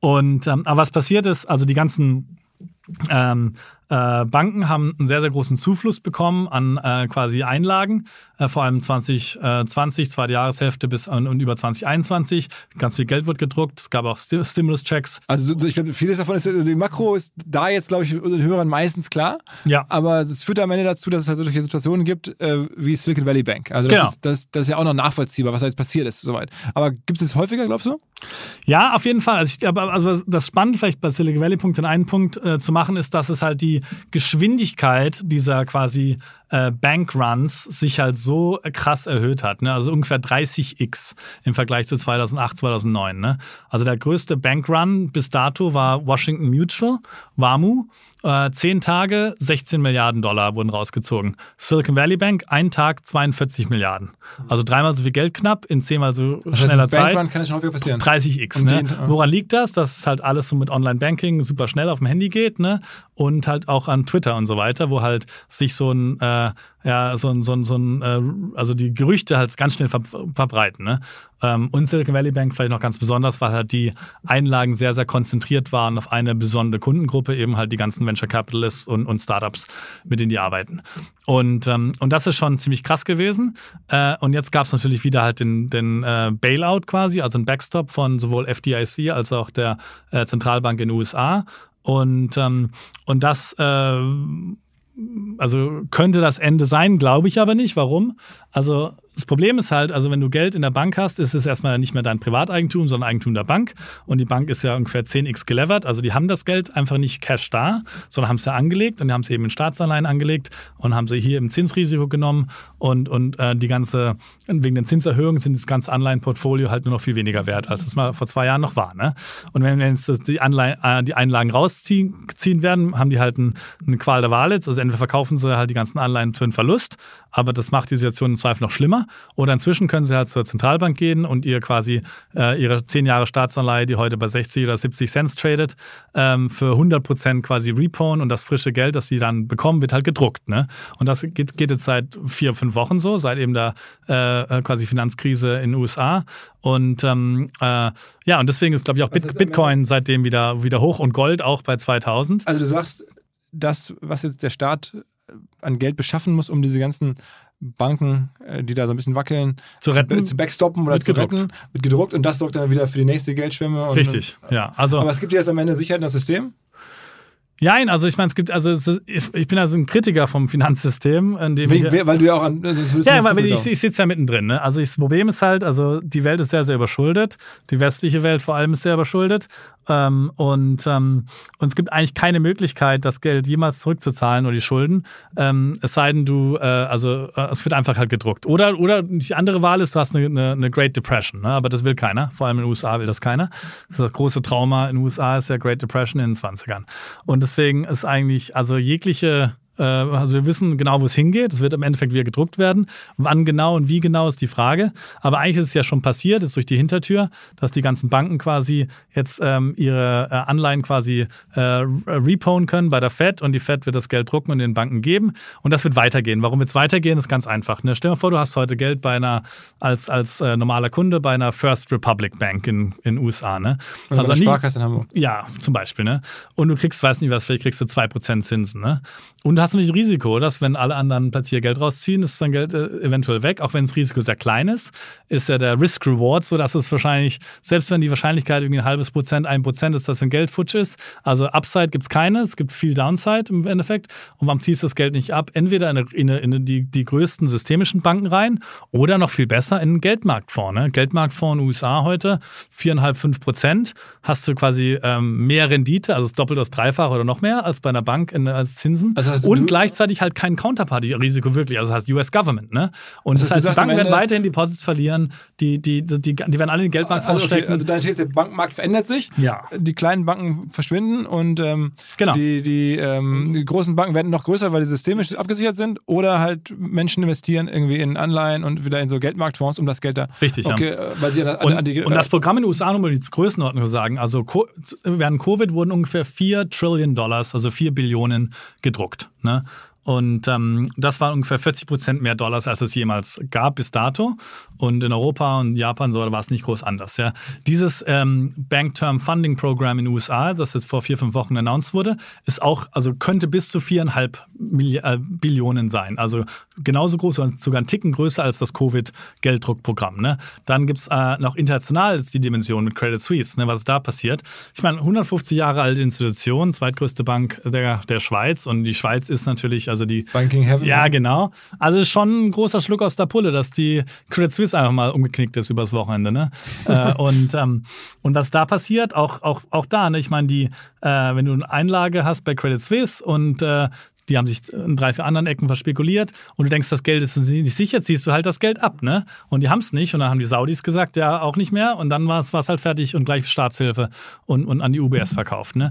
Und ähm, aber was passiert ist, also die ganzen ähm, äh, Banken haben einen sehr, sehr großen Zufluss bekommen an äh, quasi Einlagen, äh, vor allem 2020, zweite Jahreshälfte bis und, und über 2021. Ganz viel Geld wird gedruckt. Es gab auch Sti- Stimulus-Checks. Also so- ich glaube, vieles davon ist, also die Makro ist da jetzt, glaube ich, unseren Hörern meistens klar. Ja. Aber es führt am Ende dazu, dass es halt solche Situationen gibt, äh, wie Silicon Valley Bank. Also das, Genau. ist, das, das ist ja auch noch nachvollziehbar, was da jetzt passiert ist, soweit. Aber gibt es es häufiger, glaubst du? Ja, auf jeden Fall. Also, ich, also das Spannende vielleicht bei Silicon Valley Punkt in einen Punkt äh, zu machen ist, dass es halt die Geschwindigkeit dieser quasi äh, Bankruns sich halt so krass erhöht hat. Ne? Also ungefähr 30x im Vergleich zu 2008, 2009. Ne? Also der größte Bankrun bis dato war Washington Mutual, WAMU. Äh, zehn Tage, 16 Milliarden Dollar wurden rausgezogen. Silicon Valley Bank, ein Tag, 42 Milliarden. Also dreimal so viel Geld knapp in zehnmal so schneller ein Zeit. Bankrun kann das schon häufiger passieren. 30x. Um Ne? den-. Woran liegt das? Dass es halt alles so mit Online-Banking super schnell auf dem Handy geht, ne? Und halt auch an Twitter und so weiter, wo halt sich so ein, äh, ja, so ein, so ein, so ein äh, also die Gerüchte halt ganz schnell ver verbreiten, ne? Ähm, und Silicon Valley Bank vielleicht noch ganz besonders, weil halt die Einlagen sehr, sehr konzentriert waren auf eine besondere Kundengruppe, eben halt die ganzen Venture Capitalists und, und Startups, mit denen die arbeiten. Und, ähm, und das ist schon ziemlich krass gewesen. Äh, und jetzt gab es natürlich wieder halt den, den äh, Bailout quasi, also ein Backstop von sowohl FDIC als auch der äh, Zentralbank in den USA. Und, ähm, und das äh, also könnte das Ende sein, glaube ich aber nicht. Warum? Also das Problem ist halt, also wenn du Geld in der Bank hast, ist es erstmal nicht mehr dein Privateigentum, sondern Eigentum der Bank. Und die Bank ist ja ungefähr 10x gelevert. Also die haben das Geld einfach nicht Cash da, sondern haben es ja angelegt und die haben es eben in Staatsanleihen angelegt und haben sie hier im Zinsrisiko genommen und, und äh, die ganze, wegen den Zinserhöhungen sind das ganze Anleihenportfolio halt nur noch viel weniger wert, als es mal vor zwei Jahren noch war. Ne? Und wenn jetzt die, Anleihen, äh, die Einlagen rausziehen ziehen werden, haben die halt ein, eine Qual der Wahl jetzt. Also entweder verkaufen sie halt die ganzen Anleihen für einen Verlust, aber das macht die Situation im Zweifel noch schlimmer. Oder inzwischen können sie halt zur Zentralbank gehen und ihr quasi äh, ihre 10 Jahre Staatsanleihe, die heute bei 60 oder 70 Cent tradet, ähm, für 100 Prozent quasi repoen und das frische Geld, das sie dann bekommen, wird halt gedruckt. Ne? Und das geht, geht jetzt seit vier, fünf Wochen so, seit eben der äh, quasi Finanzkrise in den USA. Und ähm, äh, ja, und deswegen ist, glaube ich, auch Bit am Bitcoin seitdem wieder, wieder hoch und Gold auch bei 2000. Also du sagst, das, was jetzt der Staat an Geld beschaffen muss, um diese ganzen Banken, äh, die da so ein bisschen wackeln, Zu retten, zu backstoppen oder zu gedruckt. retten, wird gedruckt und das sorgt dann wieder für die nächste Geldschwemme. Und, Richtig, ja. Also, Aber es gibt ja jetzt am Ende Sicherheit in das System. Nein, also ich meine, es gibt, also ist, ich bin also ein Kritiker vom Finanzsystem, in dem Wegen, wir, weil du ja auch an. Also, das ja, weil ich, ich sitze ja mittendrin. Ne? Also ich, das Problem ist halt, also die Welt ist sehr, sehr überschuldet. Die westliche Welt vor allem ist sehr überschuldet. Ähm, und, ähm, und es gibt eigentlich keine Möglichkeit, das Geld jemals zurückzuzahlen oder die Schulden. Ähm, es sei denn, du, äh, also äh, es wird einfach halt gedruckt. Oder, oder die andere Wahl ist, du hast eine, eine, eine Great Depression. Ne? Aber das will keiner. Vor allem in den USA will das keiner. Das, das große Trauma in den USA ist ja Great Depression in den 20ern. Und deswegen ist eigentlich, also jegliche also wir wissen genau, wo es hingeht. Es wird im Endeffekt wieder gedruckt werden. Wann genau und wie genau ist die Frage. Aber eigentlich ist es ja schon passiert, ist durch die Hintertür, dass die ganzen Banken quasi jetzt ähm, ihre äh, Anleihen quasi äh, repoen können bei der Fed und die Fed wird das Geld drucken und den Banken geben. Und das wird weitergehen. Warum wird es weitergehen? ist ganz einfach. Ne? Stell dir vor, du hast heute Geld bei einer, als, als äh, normaler Kunde bei einer First Republic Bank in den USA. Ne? Oder also bei der Sparkasse in Hamburg. Ja, zum Beispiel. Ne? Und du kriegst, weiß nicht was, vielleicht kriegst du 2% Zinsen. Ne? Und du hast nämlich Risiko, dass wenn alle anderen plötzlich ihr Geld rausziehen, ist dann Geld äh, eventuell weg. Auch wenn das Risiko sehr klein ist, ist ja der Risk-Reward so, dass es wahrscheinlich, selbst wenn die Wahrscheinlichkeit irgendwie ein halbes Prozent, ein Prozent ist, dass ein Geld futsch ist. Also Upside gibt es keine, es gibt viel Downside im Endeffekt. Und warum ziehst du das Geld nicht ab? Entweder in, in, in die, die größten systemischen Banken rein oder noch viel besser in einen Geldmarktfonds. Ne? Geldmarktfonds in den USA heute, viereinhalb, fünf Prozent, hast du quasi ähm, mehr Rendite, also das doppelt das Dreifache oder noch mehr als bei einer Bank in, als Zinsen. Also hast und gleichzeitig halt kein Counterparty-Risiko wirklich. Also das heißt US Government, ne? Und das, Das heißt, die Banken werden weiterhin Deposits verlieren, die, die, die, die, die werden alle in den Geldmarktfonds Also, okay, also deine These, der Bankmarkt verändert sich. Ja. Die kleinen Banken verschwinden und ähm, Genau. die, die, ähm, die großen Banken werden noch größer, weil sie systemisch abgesichert sind. Oder halt Menschen investieren irgendwie in Anleihen und wieder in so Geldmarktfonds, um das Geld da. Richtig, ja. okay, äh, weil sie an, Und, an die. und das Programm in den USA, um die Größenordnung zu sagen, also während Covid wurden ungefähr 4 Trillion Dollars, also 4 Billionen gedruckt. Ne? Und ähm, das waren ungefähr 40 Prozent mehr Dollars, als es jemals gab bis dato. Und in Europa und Japan so war es nicht groß anders. Ja. Dieses ähm, Bank Term Funding Program in den USA, das jetzt vor vier, fünf Wochen announced wurde, ist auch, also könnte bis zu viereinhalb Milli äh, Billionen sein. Also genauso groß oder sogar einen Ticken größer als das Covid-Gelddruckprogramm. Ne? Dann gibt's äh, noch international die Dimension mit Credit Suisse, ne, was da passiert. Ich meine, 150 Jahre alte Institution, zweitgrößte Bank der, der Schweiz und die Schweiz ist natürlich, also die Banking Heaven. ja, genau. Also schon ein großer Schluck aus der Pulle, dass die Credit Suisse einfach mal umgeknickt ist übers Wochenende. Ne? äh, und, ähm, und was da passiert, auch, auch, auch da, ne? ich meine, die, äh, wenn du eine Einlage hast bei Credit Suisse und äh, die haben sich in drei, vier anderen Ecken verspekuliert und du denkst, das Geld ist nicht sicher, ziehst du halt das Geld ab, ne? Und die haben es nicht und dann haben die Saudis gesagt, ja, auch nicht mehr und dann war es halt fertig und gleich Staatshilfe und, und an die UBS verkauft, ne?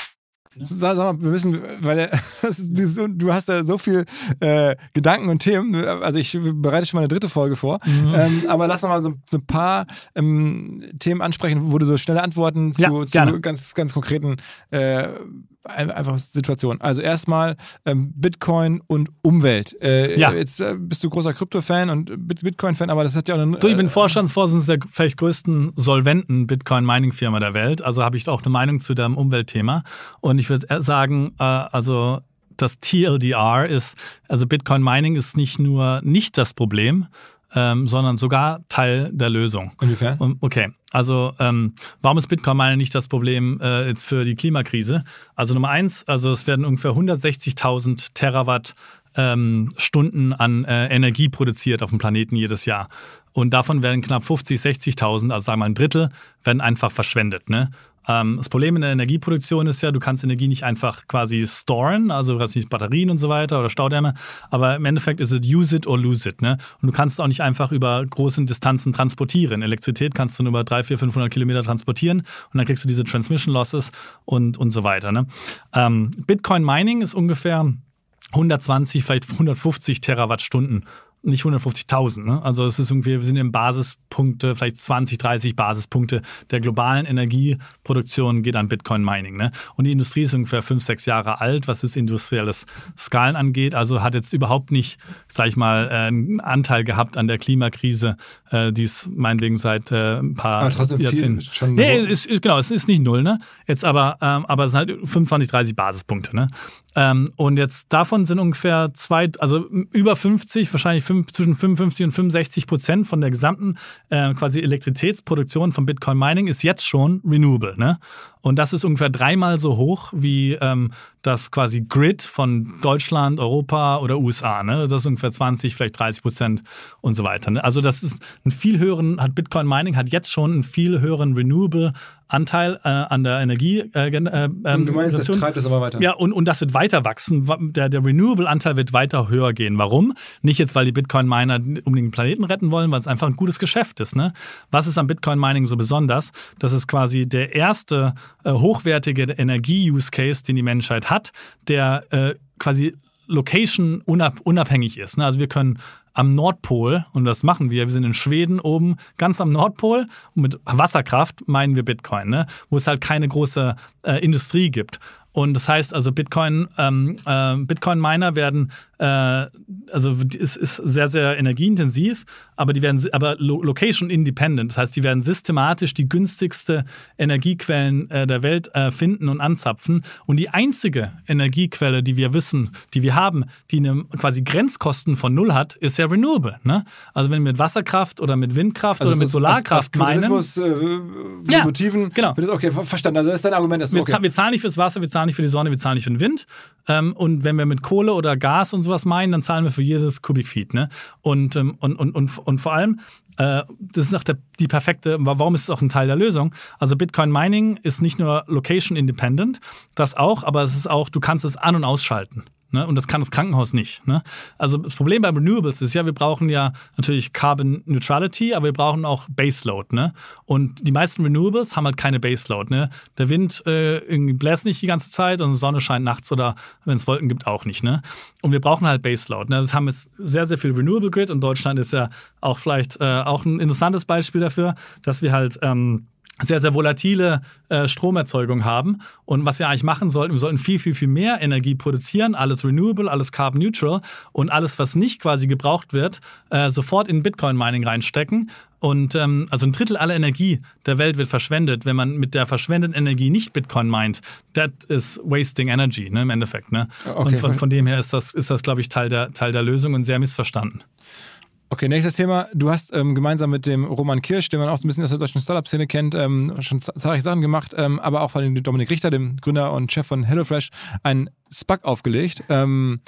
Sag, sag mal, wir müssen, weil der, ist du hast da so viel äh, Gedanken und Themen. Also ich bereite schon mal eine dritte Folge vor. Ähm, aber lass noch mal so, so ein paar ähm, Themen ansprechen, wo du so schnelle Antworten zu, Ja, zu ganz, ganz konkreten äh, einfach Situation. Also erstmal ähm, Bitcoin und Umwelt. Äh, Ja. Jetzt äh, bist du großer Krypto-Fan und Bit- Bitcoin-Fan, aber das hat ja auch eine. Du, ich bin äh, Vorstandsvorsitzender der vielleicht größten solventen Bitcoin-Mining-Firma der Welt. Also habe ich auch eine Meinung zu dem Umweltthema. Und ich würde sagen, äh, also das TLDR ist, also Bitcoin-Mining ist nicht nur nicht das Problem, ähm, sondern sogar Teil der Lösung. Inwiefern? Und- Okay, also ähm, warum ist Bitcoin Mining nicht das Problem äh, jetzt für die Klimakrise? Also Nummer eins, also es werden ungefähr 160.000 Terawatt ähm, Stunden an äh, Energie produziert auf dem Planeten jedes Jahr. Und davon werden knapp 50, 60.000, also sagen wir mal ein Drittel, werden einfach verschwendet. Ne? Ähm, das Problem in der Energieproduktion ist ja, du kannst Energie nicht einfach quasi storen, also du hast nicht Batterien und so weiter oder Staudämme, aber im Endeffekt ist es use it or lose it. Ne? Und du kannst auch nicht einfach über große Distanzen transportieren. Elektrizität kannst du nur über 300, 400, 500 Kilometer transportieren und dann kriegst du diese Transmission Losses und, und so weiter. Ne? Ähm, Bitcoin Mining ist ungefähr 120, vielleicht 150 Terawattstunden. Nicht 150.000. Ne? Also es ist irgendwie, wir sind im Basispunkte, vielleicht 20, 30 Basispunkte der globalen Energieproduktion geht an Bitcoin Mining. Ne? Und die Industrie ist ungefähr fünf, sechs Jahre alt, was das industrielles Skalen angeht. Also hat jetzt überhaupt nicht, sag ich mal, äh, einen Anteil gehabt an der Klimakrise, äh, die es meinetwegen seit äh, ein paar Aber trotzdem viel, Jahrzehnten. schon- Nee, ist, ist, genau, es ist nicht null, ne? Jetzt aber, ähm, aber es sind halt 25, 30 Basispunkte, ne? Ähm, und jetzt davon sind ungefähr zwei, also über 50, wahrscheinlich fünf, zwischen 55 und 65 Prozent von der gesamten äh, quasi Elektrizitätsproduktion von Bitcoin Mining ist jetzt schon renewable, ne? Und das ist ungefähr dreimal so hoch wie ähm, das quasi Grid von Deutschland, Europa oder USA. Ne? Das ist ungefähr 20, vielleicht 30 Prozent und so weiter. Ne? Also das ist ein viel höheren, hat Bitcoin Mining hat jetzt schon einen viel höheren Renewable Anteil äh, an der Energie. Äh, äh, ähm, Und du meinst, das treibt es aber weiter. Ja, und, und das wird weiter wachsen. Wa- Der, der Renewable-Anteil wird weiter höher gehen. Warum? Nicht jetzt, weil die Bitcoin-Miner unbedingt den Planeten retten wollen, weil es einfach ein gutes Geschäft ist. Ne? Was ist am Bitcoin-Mining so besonders? Das ist quasi der erste äh, hochwertige Energie-Use-Case, den die Menschheit hat, der äh, quasi location unab unabhängig ist. Ne? Also wir können am Nordpol, und das machen wir, wir sind in Schweden oben ganz am Nordpol und mit Wasserkraft meinen wir Bitcoin, ne? wo es halt keine große äh, Industrie gibt. Und das heißt also, Bitcoin, ähm, äh, Bitcoin-Miner werden, äh, also es ist sehr, sehr energieintensiv, aber die werden aber lo location independent. Das heißt, die werden systematisch die günstigste Energiequellen äh, der Welt äh, finden und anzapfen. Und die einzige Energiequelle, die wir wissen, die wir haben, die eine quasi Grenzkosten von null hat, ist ja renewable. Ne? Also wenn wir mit Wasserkraft oder mit Windkraft oder mit so Solarkraft meinen. Äh, Ja, Motiven. genau. Okay, ver- verstanden. Also das ist dein Argument. Das okay. wir zahlen nicht fürs Wasser, wir zahlen nicht für die Sonne, wir zahlen nicht für den Wind. Ähm, und wenn wir mit Kohle oder Gas und sowas meinen, dann zahlen wir für jedes Kubikfeet. Ne? Und, ähm, und, und, und, und vor allem, äh, das ist auch der, die perfekte, warum ist es auch ein Teil der Lösung? Also Bitcoin Mining ist nicht nur location independent, das auch, aber es ist auch, du kannst es an- und ausschalten. Ne? Und das kann das Krankenhaus nicht. Ne? Also das Problem bei Renewables ist ja, wir brauchen ja natürlich Carbon Neutrality, aber wir brauchen auch Baseload. Ne? Und die meisten Renewables haben halt keine Baseload. Ne? Der Wind äh, irgendwie bläst nicht die ganze Zeit und die Sonne scheint nachts oder wenn es Wolken gibt auch nicht. Ne? Und wir brauchen halt Baseload. Ne? Das haben jetzt sehr, sehr viel Renewable Grid und Deutschland ist ja auch vielleicht äh, auch ein interessantes Beispiel dafür, dass wir halt ähm, sehr, sehr volatile äh, Stromerzeugung haben. Und was wir eigentlich machen sollten, wir sollten viel, viel, viel mehr Energie produzieren, alles renewable, alles carbon neutral und alles, was nicht quasi gebraucht wird, äh, sofort in Bitcoin-Mining reinstecken. Und ähm, also ein Drittel aller Energie der Welt wird verschwendet. Wenn man mit der verschwendeten Energie nicht Bitcoin meint, that is wasting energy, ne, im Endeffekt. Ne? Okay. Und von, von dem her ist das, ist das glaube ich, Teil der, Teil der Lösung und sehr missverstanden. Okay, nächstes Thema. Du hast ähm, gemeinsam mit dem Roman Kirsch, den man auch so ein bisschen aus der deutschen Startup-Szene kennt, ähm, schon zahlreiche Sachen gemacht, ähm, aber auch von dem Dominik Richter, dem Gründer und Chef von HelloFresh, ein SPAC aufgelegt. Ähm,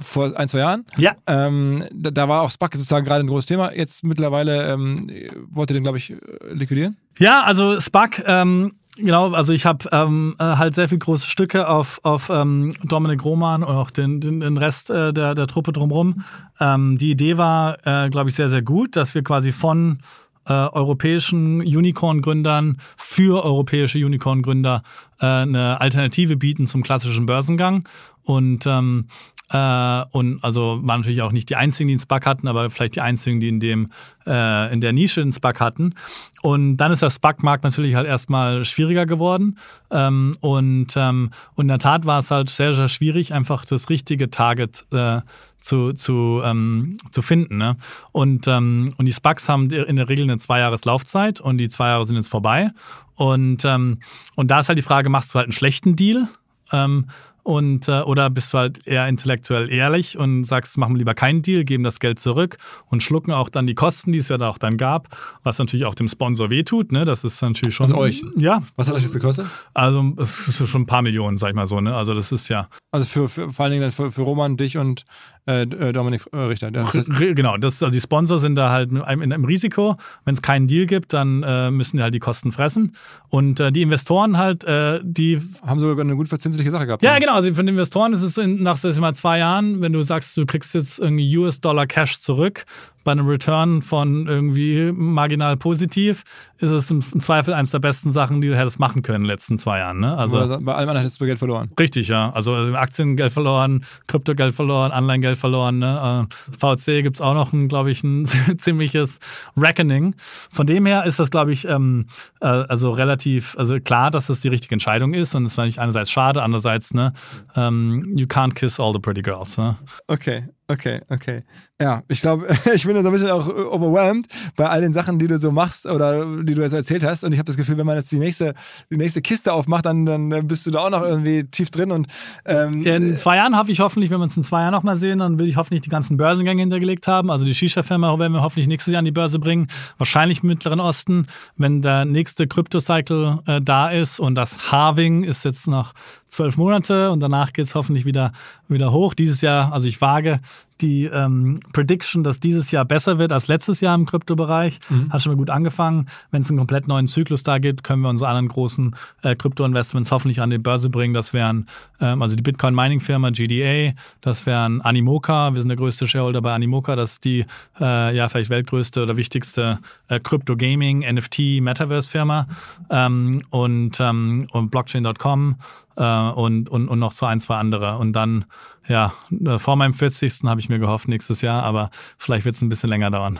vor ein, zwei Jahren. Ja. Ähm, da, da war auch SPAC sozusagen gerade ein großes Thema. Jetzt mittlerweile ähm, wollt ihr den, glaube ich, äh, liquidieren? Ja, also Spark, ähm, genau, also ich habe ähm, äh, halt sehr viel große Stücke auf, auf ähm, Dominik Roman und auch den, den, den Rest äh, der, der Truppe drumherum. Ähm, die Idee war, äh, glaube ich, sehr, sehr gut, dass wir quasi von äh, europäischen Unicorn-Gründern für europäische Unicorn-Gründer äh, eine Alternative bieten zum klassischen Börsengang. Und ähm, Äh, und also waren natürlich auch nicht die einzigen, die einen SPAC hatten, aber vielleicht die einzigen, die in dem äh, in der Nische einen SPAC hatten. Und dann ist der SPAC-Markt natürlich halt erstmal schwieriger geworden. Ähm, und, ähm, und in der Tat war es halt sehr, sehr schwierig, einfach das richtige Target äh, zu, zu, ähm, zu finden. Ne? Und, ähm, und die SPACs haben in der Regel eine zwei Jahres Laufzeit und die zwei Jahre sind jetzt vorbei. Und, ähm, und da ist halt die Frage, machst du halt einen schlechten Deal? Ähm, und äh, oder bist du halt eher intellektuell ehrlich und sagst, machen wir lieber keinen Deal, geben das Geld zurück und schlucken auch dann die Kosten, die es ja da auch dann gab, was natürlich auch dem Sponsor wehtut, ne? Das ist natürlich schon. Also euch? Ja. Was hat das jetzt gekostet? Also es ist schon ein paar Millionen, sag ich mal so, ne? Also das ist ja. Also für, für vor allen Dingen dann für, für Roman, dich und äh, Dominik äh, Richter. Das ist, Genau, das, also die Sponsor sind da halt in einem Risiko. Wenn es keinen Deal gibt, dann äh, müssen die halt die Kosten fressen. Und äh, die Investoren halt, äh, die haben sogar eine gut verzinsliche Sache gehabt. Ja, genau. Also für den Investoren ist es in, nach mal, zwei Jahren, wenn du sagst, du kriegst jetzt irgendwie US-Dollar Cash zurück, bei einem Return von irgendwie marginal positiv, ist es im Zweifel eines der besten Sachen, die du hättest machen können in den letzten zwei Jahren. Ne? Also Also, bei allem anderen hättest du Geld verloren. Richtig, ja. Also Aktiengeld verloren, Kryptogeld verloren, Anleihengeld verloren. Ne? Äh, VC gibt's auch noch, glaube ich, ein ziemliches Reckoning. Von dem her ist das, glaube ich, ähm, äh, also relativ, also klar, dass das die richtige Entscheidung ist. Und es war nicht einerseits schade, andererseits, ne, ähm, you can't kiss all the pretty girls. Ne? Okay, okay, okay. Ja, ich glaube, ich bin da so ein bisschen auch äh, overwhelmed bei all den Sachen, die du so machst oder die du jetzt erzählt hast. Und ich habe das Gefühl, wenn man jetzt die nächste, die nächste Kiste aufmacht, dann, dann bist du da auch noch irgendwie tief drin. Und ähm, In zwei Jahren hoffe ich hoffentlich, wenn wir uns in zwei Jahren nochmal sehen, dann will ich hoffentlich die ganzen Börsengänge hintergelegt haben. Also die Shisha-Firma werden wir hoffentlich nächstes Jahr an die Börse bringen. Wahrscheinlich im Mittleren Osten, wenn der nächste Crypto-Cycle äh, da ist. Und das Halving ist jetzt noch zwölf Monate und danach geht es hoffentlich wieder, wieder hoch. Dieses Jahr, also ich wage die ähm, Prediction, dass dieses Jahr besser wird als letztes Jahr im Kryptobereich. Hat schon mal gut angefangen. Wenn es einen komplett neuen Zyklus da gibt, können wir unsere anderen großen äh, Krypto-Investments hoffentlich an die Börse bringen. Das wären ähm, also die Bitcoin-Mining-Firma GDA, das wären Animoca. Wir sind der größte Shareholder bei Animoca. Das ist die äh, ja vielleicht weltgrößte oder wichtigste äh, Crypto-Gaming, NFT, Metaverse-Firma ähm, und, ähm, und Blockchain.com äh, und, und, und noch so ein, zwei andere. Und dann, ja, äh, vor meinem 40. habe ich mir gehofft nächstes Jahr, aber vielleicht wird es ein bisschen länger dauern.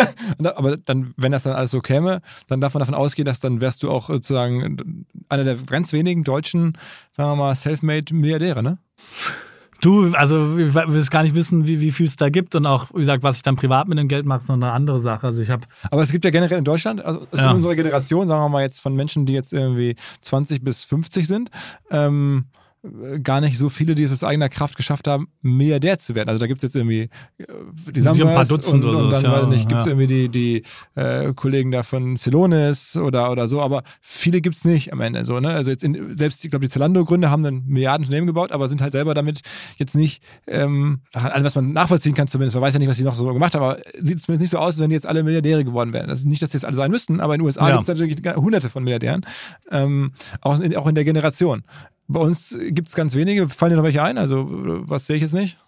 aber dann, wenn das dann alles so käme, dann darf man davon ausgehen, dass dann wärst du auch sozusagen einer der ganz wenigen deutschen, sagen wir mal, self-made Milliardäre, ne? Du, also ich will gar nicht wissen, wie, wie viel es da gibt und auch, wie gesagt, was ich dann privat mit dem Geld mache, ist noch eine andere Sache. Also ich habe Aber es gibt ja generell in Deutschland, also es ist Ja. in unserer Generation, sagen wir mal jetzt von Menschen, die jetzt irgendwie 20 bis 50 sind, ähm, gar nicht so viele, die es aus eigener Kraft geschafft haben, Milliardär zu werden. Also da gibt es jetzt irgendwie äh, die Sicher ein paar Dutzend und, und dann, so, ja, weiß ich nicht, gibt es ja. irgendwie die, die äh, Kollegen da von Celonis oder, oder so, aber viele gibt es nicht am Ende. So, ne? Also jetzt in, selbst, ich glaube, die Zalando-Gründer haben ein Milliardenunternehmen gebaut, aber sind halt selber damit jetzt nicht, ähm, alles, was man nachvollziehen kann zumindest, man weiß ja nicht, was sie noch so gemacht haben, aber sieht zumindest nicht so aus, wenn die jetzt alle Milliardäre geworden wären. Das ist nicht, dass die jetzt alle sein müssten, aber in den USA Ja. gibt es natürlich hunderte von Milliardären, ähm, auch, in, auch in der Generation. Bei uns gibt es ganz wenige. Fallen dir noch welche ein? Also, was sehe ich jetzt nicht?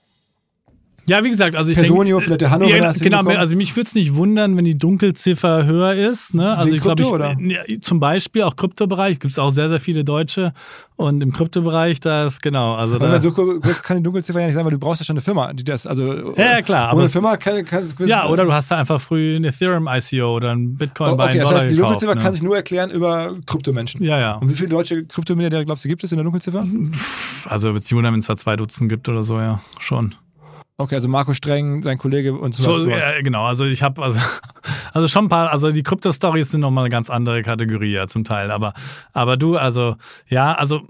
Ja, wie gesagt, also ich Personio, denke, vielleicht der Hannover, ja, genau, also mich würde es nicht wundern, wenn die Dunkelziffer höher ist. Ne? Also ich glaube, ich, ja, zum Beispiel auch Kryptobereich gibt es auch sehr, sehr viele Deutsche und im Kryptobereich da ist genau, also da, so groß kann die Dunkelziffer ja nicht sein, weil du brauchst ja schon eine Firma, die das, also Ja, klar, aber ohne Firma kann, kannst du ja, oder du hast da einfach früh ein Ethereum ICO oder ein Bitcoin Oh, bei okay, einem das Dollar heißt, die gekauft. Dunkelziffer ne? kann sich nur erklären über Kryptomenschen. Ja, ja. Und wie viele deutsche Kryptomilliardäre glaubst du gibt es in der Dunkelziffer? Also wundern, wenn es da zwei Dutzend gibt oder so, ja, schon. Okay, also Marco Streng, sein Kollege und so, So, äh, genau, also ich habe also, also schon ein paar, also die Krypto-Stories sind nochmal eine ganz andere Kategorie ja zum Teil, aber, aber du, also, ja, also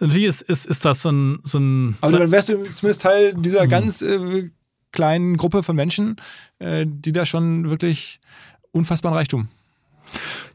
natürlich ist, ist, ist das so ein, so ein Aber dann wärst du zumindest Teil dieser Hm. ganz äh, kleinen Gruppe von Menschen, äh, die da schon wirklich unfassbaren Reichtum.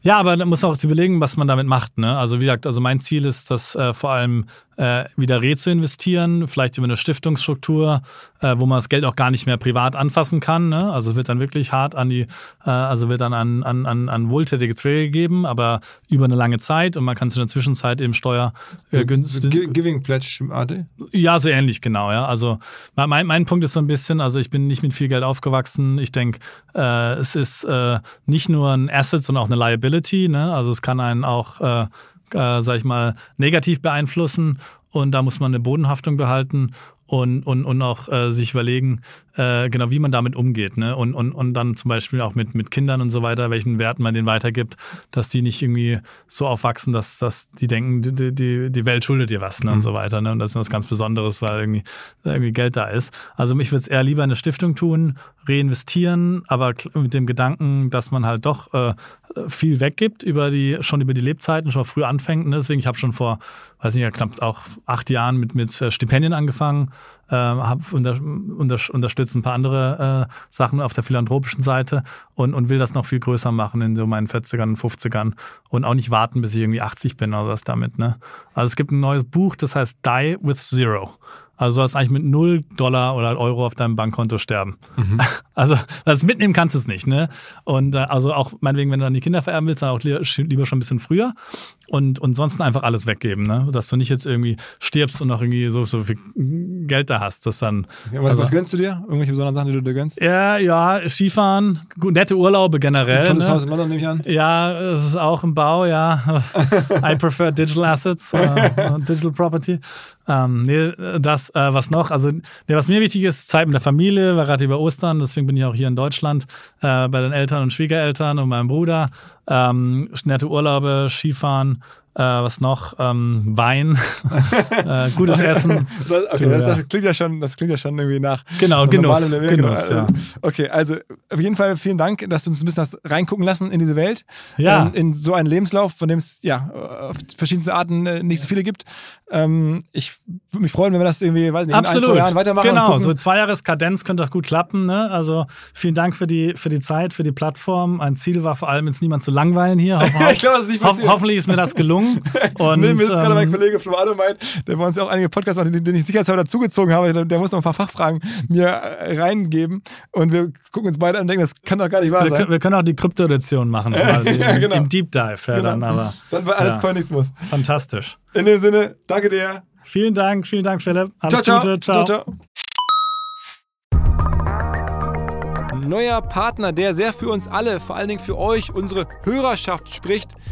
Ja, aber da muss man auch überlegen, was man damit macht. Ne? Also wie gesagt, also mein Ziel ist, das äh, vor allem äh, wieder re zu investieren, vielleicht über eine Stiftungsstruktur, äh, wo man das Geld auch gar nicht mehr privat anfassen kann. Ne? Also es wird dann wirklich hart an die, äh, also wird dann an, an, an, an wohltätige Träger gegeben, aber über eine lange Zeit und man kann es in der Zwischenzeit eben Steuer äh, günstig. Gi- Giving Pledge AD. Ja, so ähnlich, genau, ja. Also mein, mein Punkt ist so ein bisschen, also ich bin nicht mit viel Geld aufgewachsen. Ich denke, äh, es ist äh, nicht nur ein Asset, sondern auch eine Liability, ne? Also es kann einen auch, äh, äh, sag ich mal, negativ beeinflussen und da muss man eine Bodenhaftung behalten. Und, und, und auch äh, sich überlegen, äh, genau, wie man damit umgeht. Ne? Und, und, und dann zum Beispiel auch mit, mit Kindern und so weiter, welchen Werten man denen weitergibt, dass die nicht irgendwie so aufwachsen, dass, dass die denken, die, die, die Welt schuldet dir was ne? und so weiter. Ne? Und das ist was ganz Besonderes, weil irgendwie, irgendwie Geld da ist. Also ich würde es eher lieber in eine Stiftung tun, reinvestieren, aber mit dem Gedanken, dass man halt doch äh, viel weggibt über die, schon über die Lebzeiten, schon früh anfängt. Ne? Deswegen, ich habe schon vor, weiß nicht, knapp auch acht Jahren mit, mit äh, Stipendien angefangen, äh, unter, unter, unterstützt ein paar andere äh, Sachen auf der philanthropischen Seite und, und will das noch viel größer machen in so meinen 40ern und 50ern und auch nicht warten, bis ich irgendwie 80 bin oder was damit. Ne? Also es gibt ein neues Buch, das heißt Die with Zero. Also du sollst eigentlich mit 0 Dollar oder Euro auf deinem Bankkonto sterben. Mhm. Also das mitnehmen kannst du es nicht. Ne? Und äh, also auch meinetwegen, wenn du dann die Kinder vererben willst, dann auch lieber, lieber schon ein bisschen früher und, und sonst einfach alles weggeben. Ne? Dass du nicht jetzt irgendwie stirbst und noch irgendwie so, so viel Geld da hast. Das dann, ja, was, also, was gönnst du dir? Irgendwelche besonderen Sachen, die du dir gönnst? Ja, ja, Skifahren, nette Urlaube generell. Ein tolles ne? Haus in London nehme ich an. Ja, es ist auch im Bau, ja. I prefer digital assets, uh, digital property. Ähm, nee, das, äh, was noch? Also, nee, was mir wichtig ist, Zeit mit der Familie, war gerade über Ostern, deswegen bin ich auch hier in Deutschland äh, bei den Eltern und Schwiegereltern und meinem Bruder. Ähm, nette Urlaube, Skifahren, äh, was noch? Ähm, Wein, äh, gutes Essen. das, okay, das, das, klingt ja schon, das klingt ja schon irgendwie nach. Genau, Genuss. Genuss genau. ja. Okay, also auf jeden Fall vielen Dank, dass du uns ein bisschen das reingucken lassen in diese Welt. Ja. Ähm, in so einen Lebenslauf, von dem es ja auf verschiedenste Arten äh, nicht so viele gibt. Ähm, ich würde mich freuen, wenn wir das irgendwie weiß nicht, Absolut. in ein, zwei Jahren weitermachen. Genau, so zwei Jahres Kadenz könnte auch gut klappen. Ne? Also vielen Dank für die, für die Zeit, für die Plattform. Ein Ziel war vor allem, jetzt niemand zu langweilen hier. Ich glaube, das ist nicht hoff, hoffentlich ist mir das gelungen. Und, nee, mir ist gerade mein ähm, Kollege Flo Ademein, der bei uns ja auch einige Podcasts macht, den, den ich sicherheitshalber dazugezogen habe, der, der, muss noch ein paar Fachfragen mir reingeben und wir gucken uns beide an und denken, das kann doch gar nicht wahr wir, sein. Können, wir können auch die Krypto-Edition machen, quasi, ja, genau. im Deep Dive. Ja, genau. dann, aber, dann war alles ja. Koinigsmus. Fantastisch. In dem Sinne, danke dir. Vielen Dank, vielen Dank, Philipp. Alles ciao, Gute. Ciao. ciao, ciao. Neuer Partner, der sehr für uns alle, vor allen Dingen für euch, unsere Hörerschaft spricht.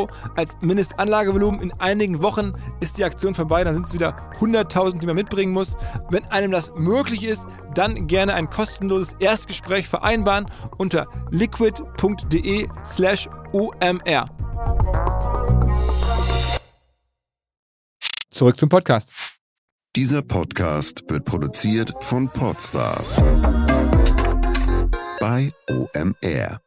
Euro als Mindestanlagevolumen. In einigen Wochen ist die Aktion vorbei, dann sind es wieder 100.000, die man mitbringen muss. Wenn einem das möglich ist, dann gerne ein kostenloses Erstgespräch vereinbaren unter liquid.de slash omr. Zurück zum Podcast. Dieser Podcast wird produziert von Podstars bei OMR.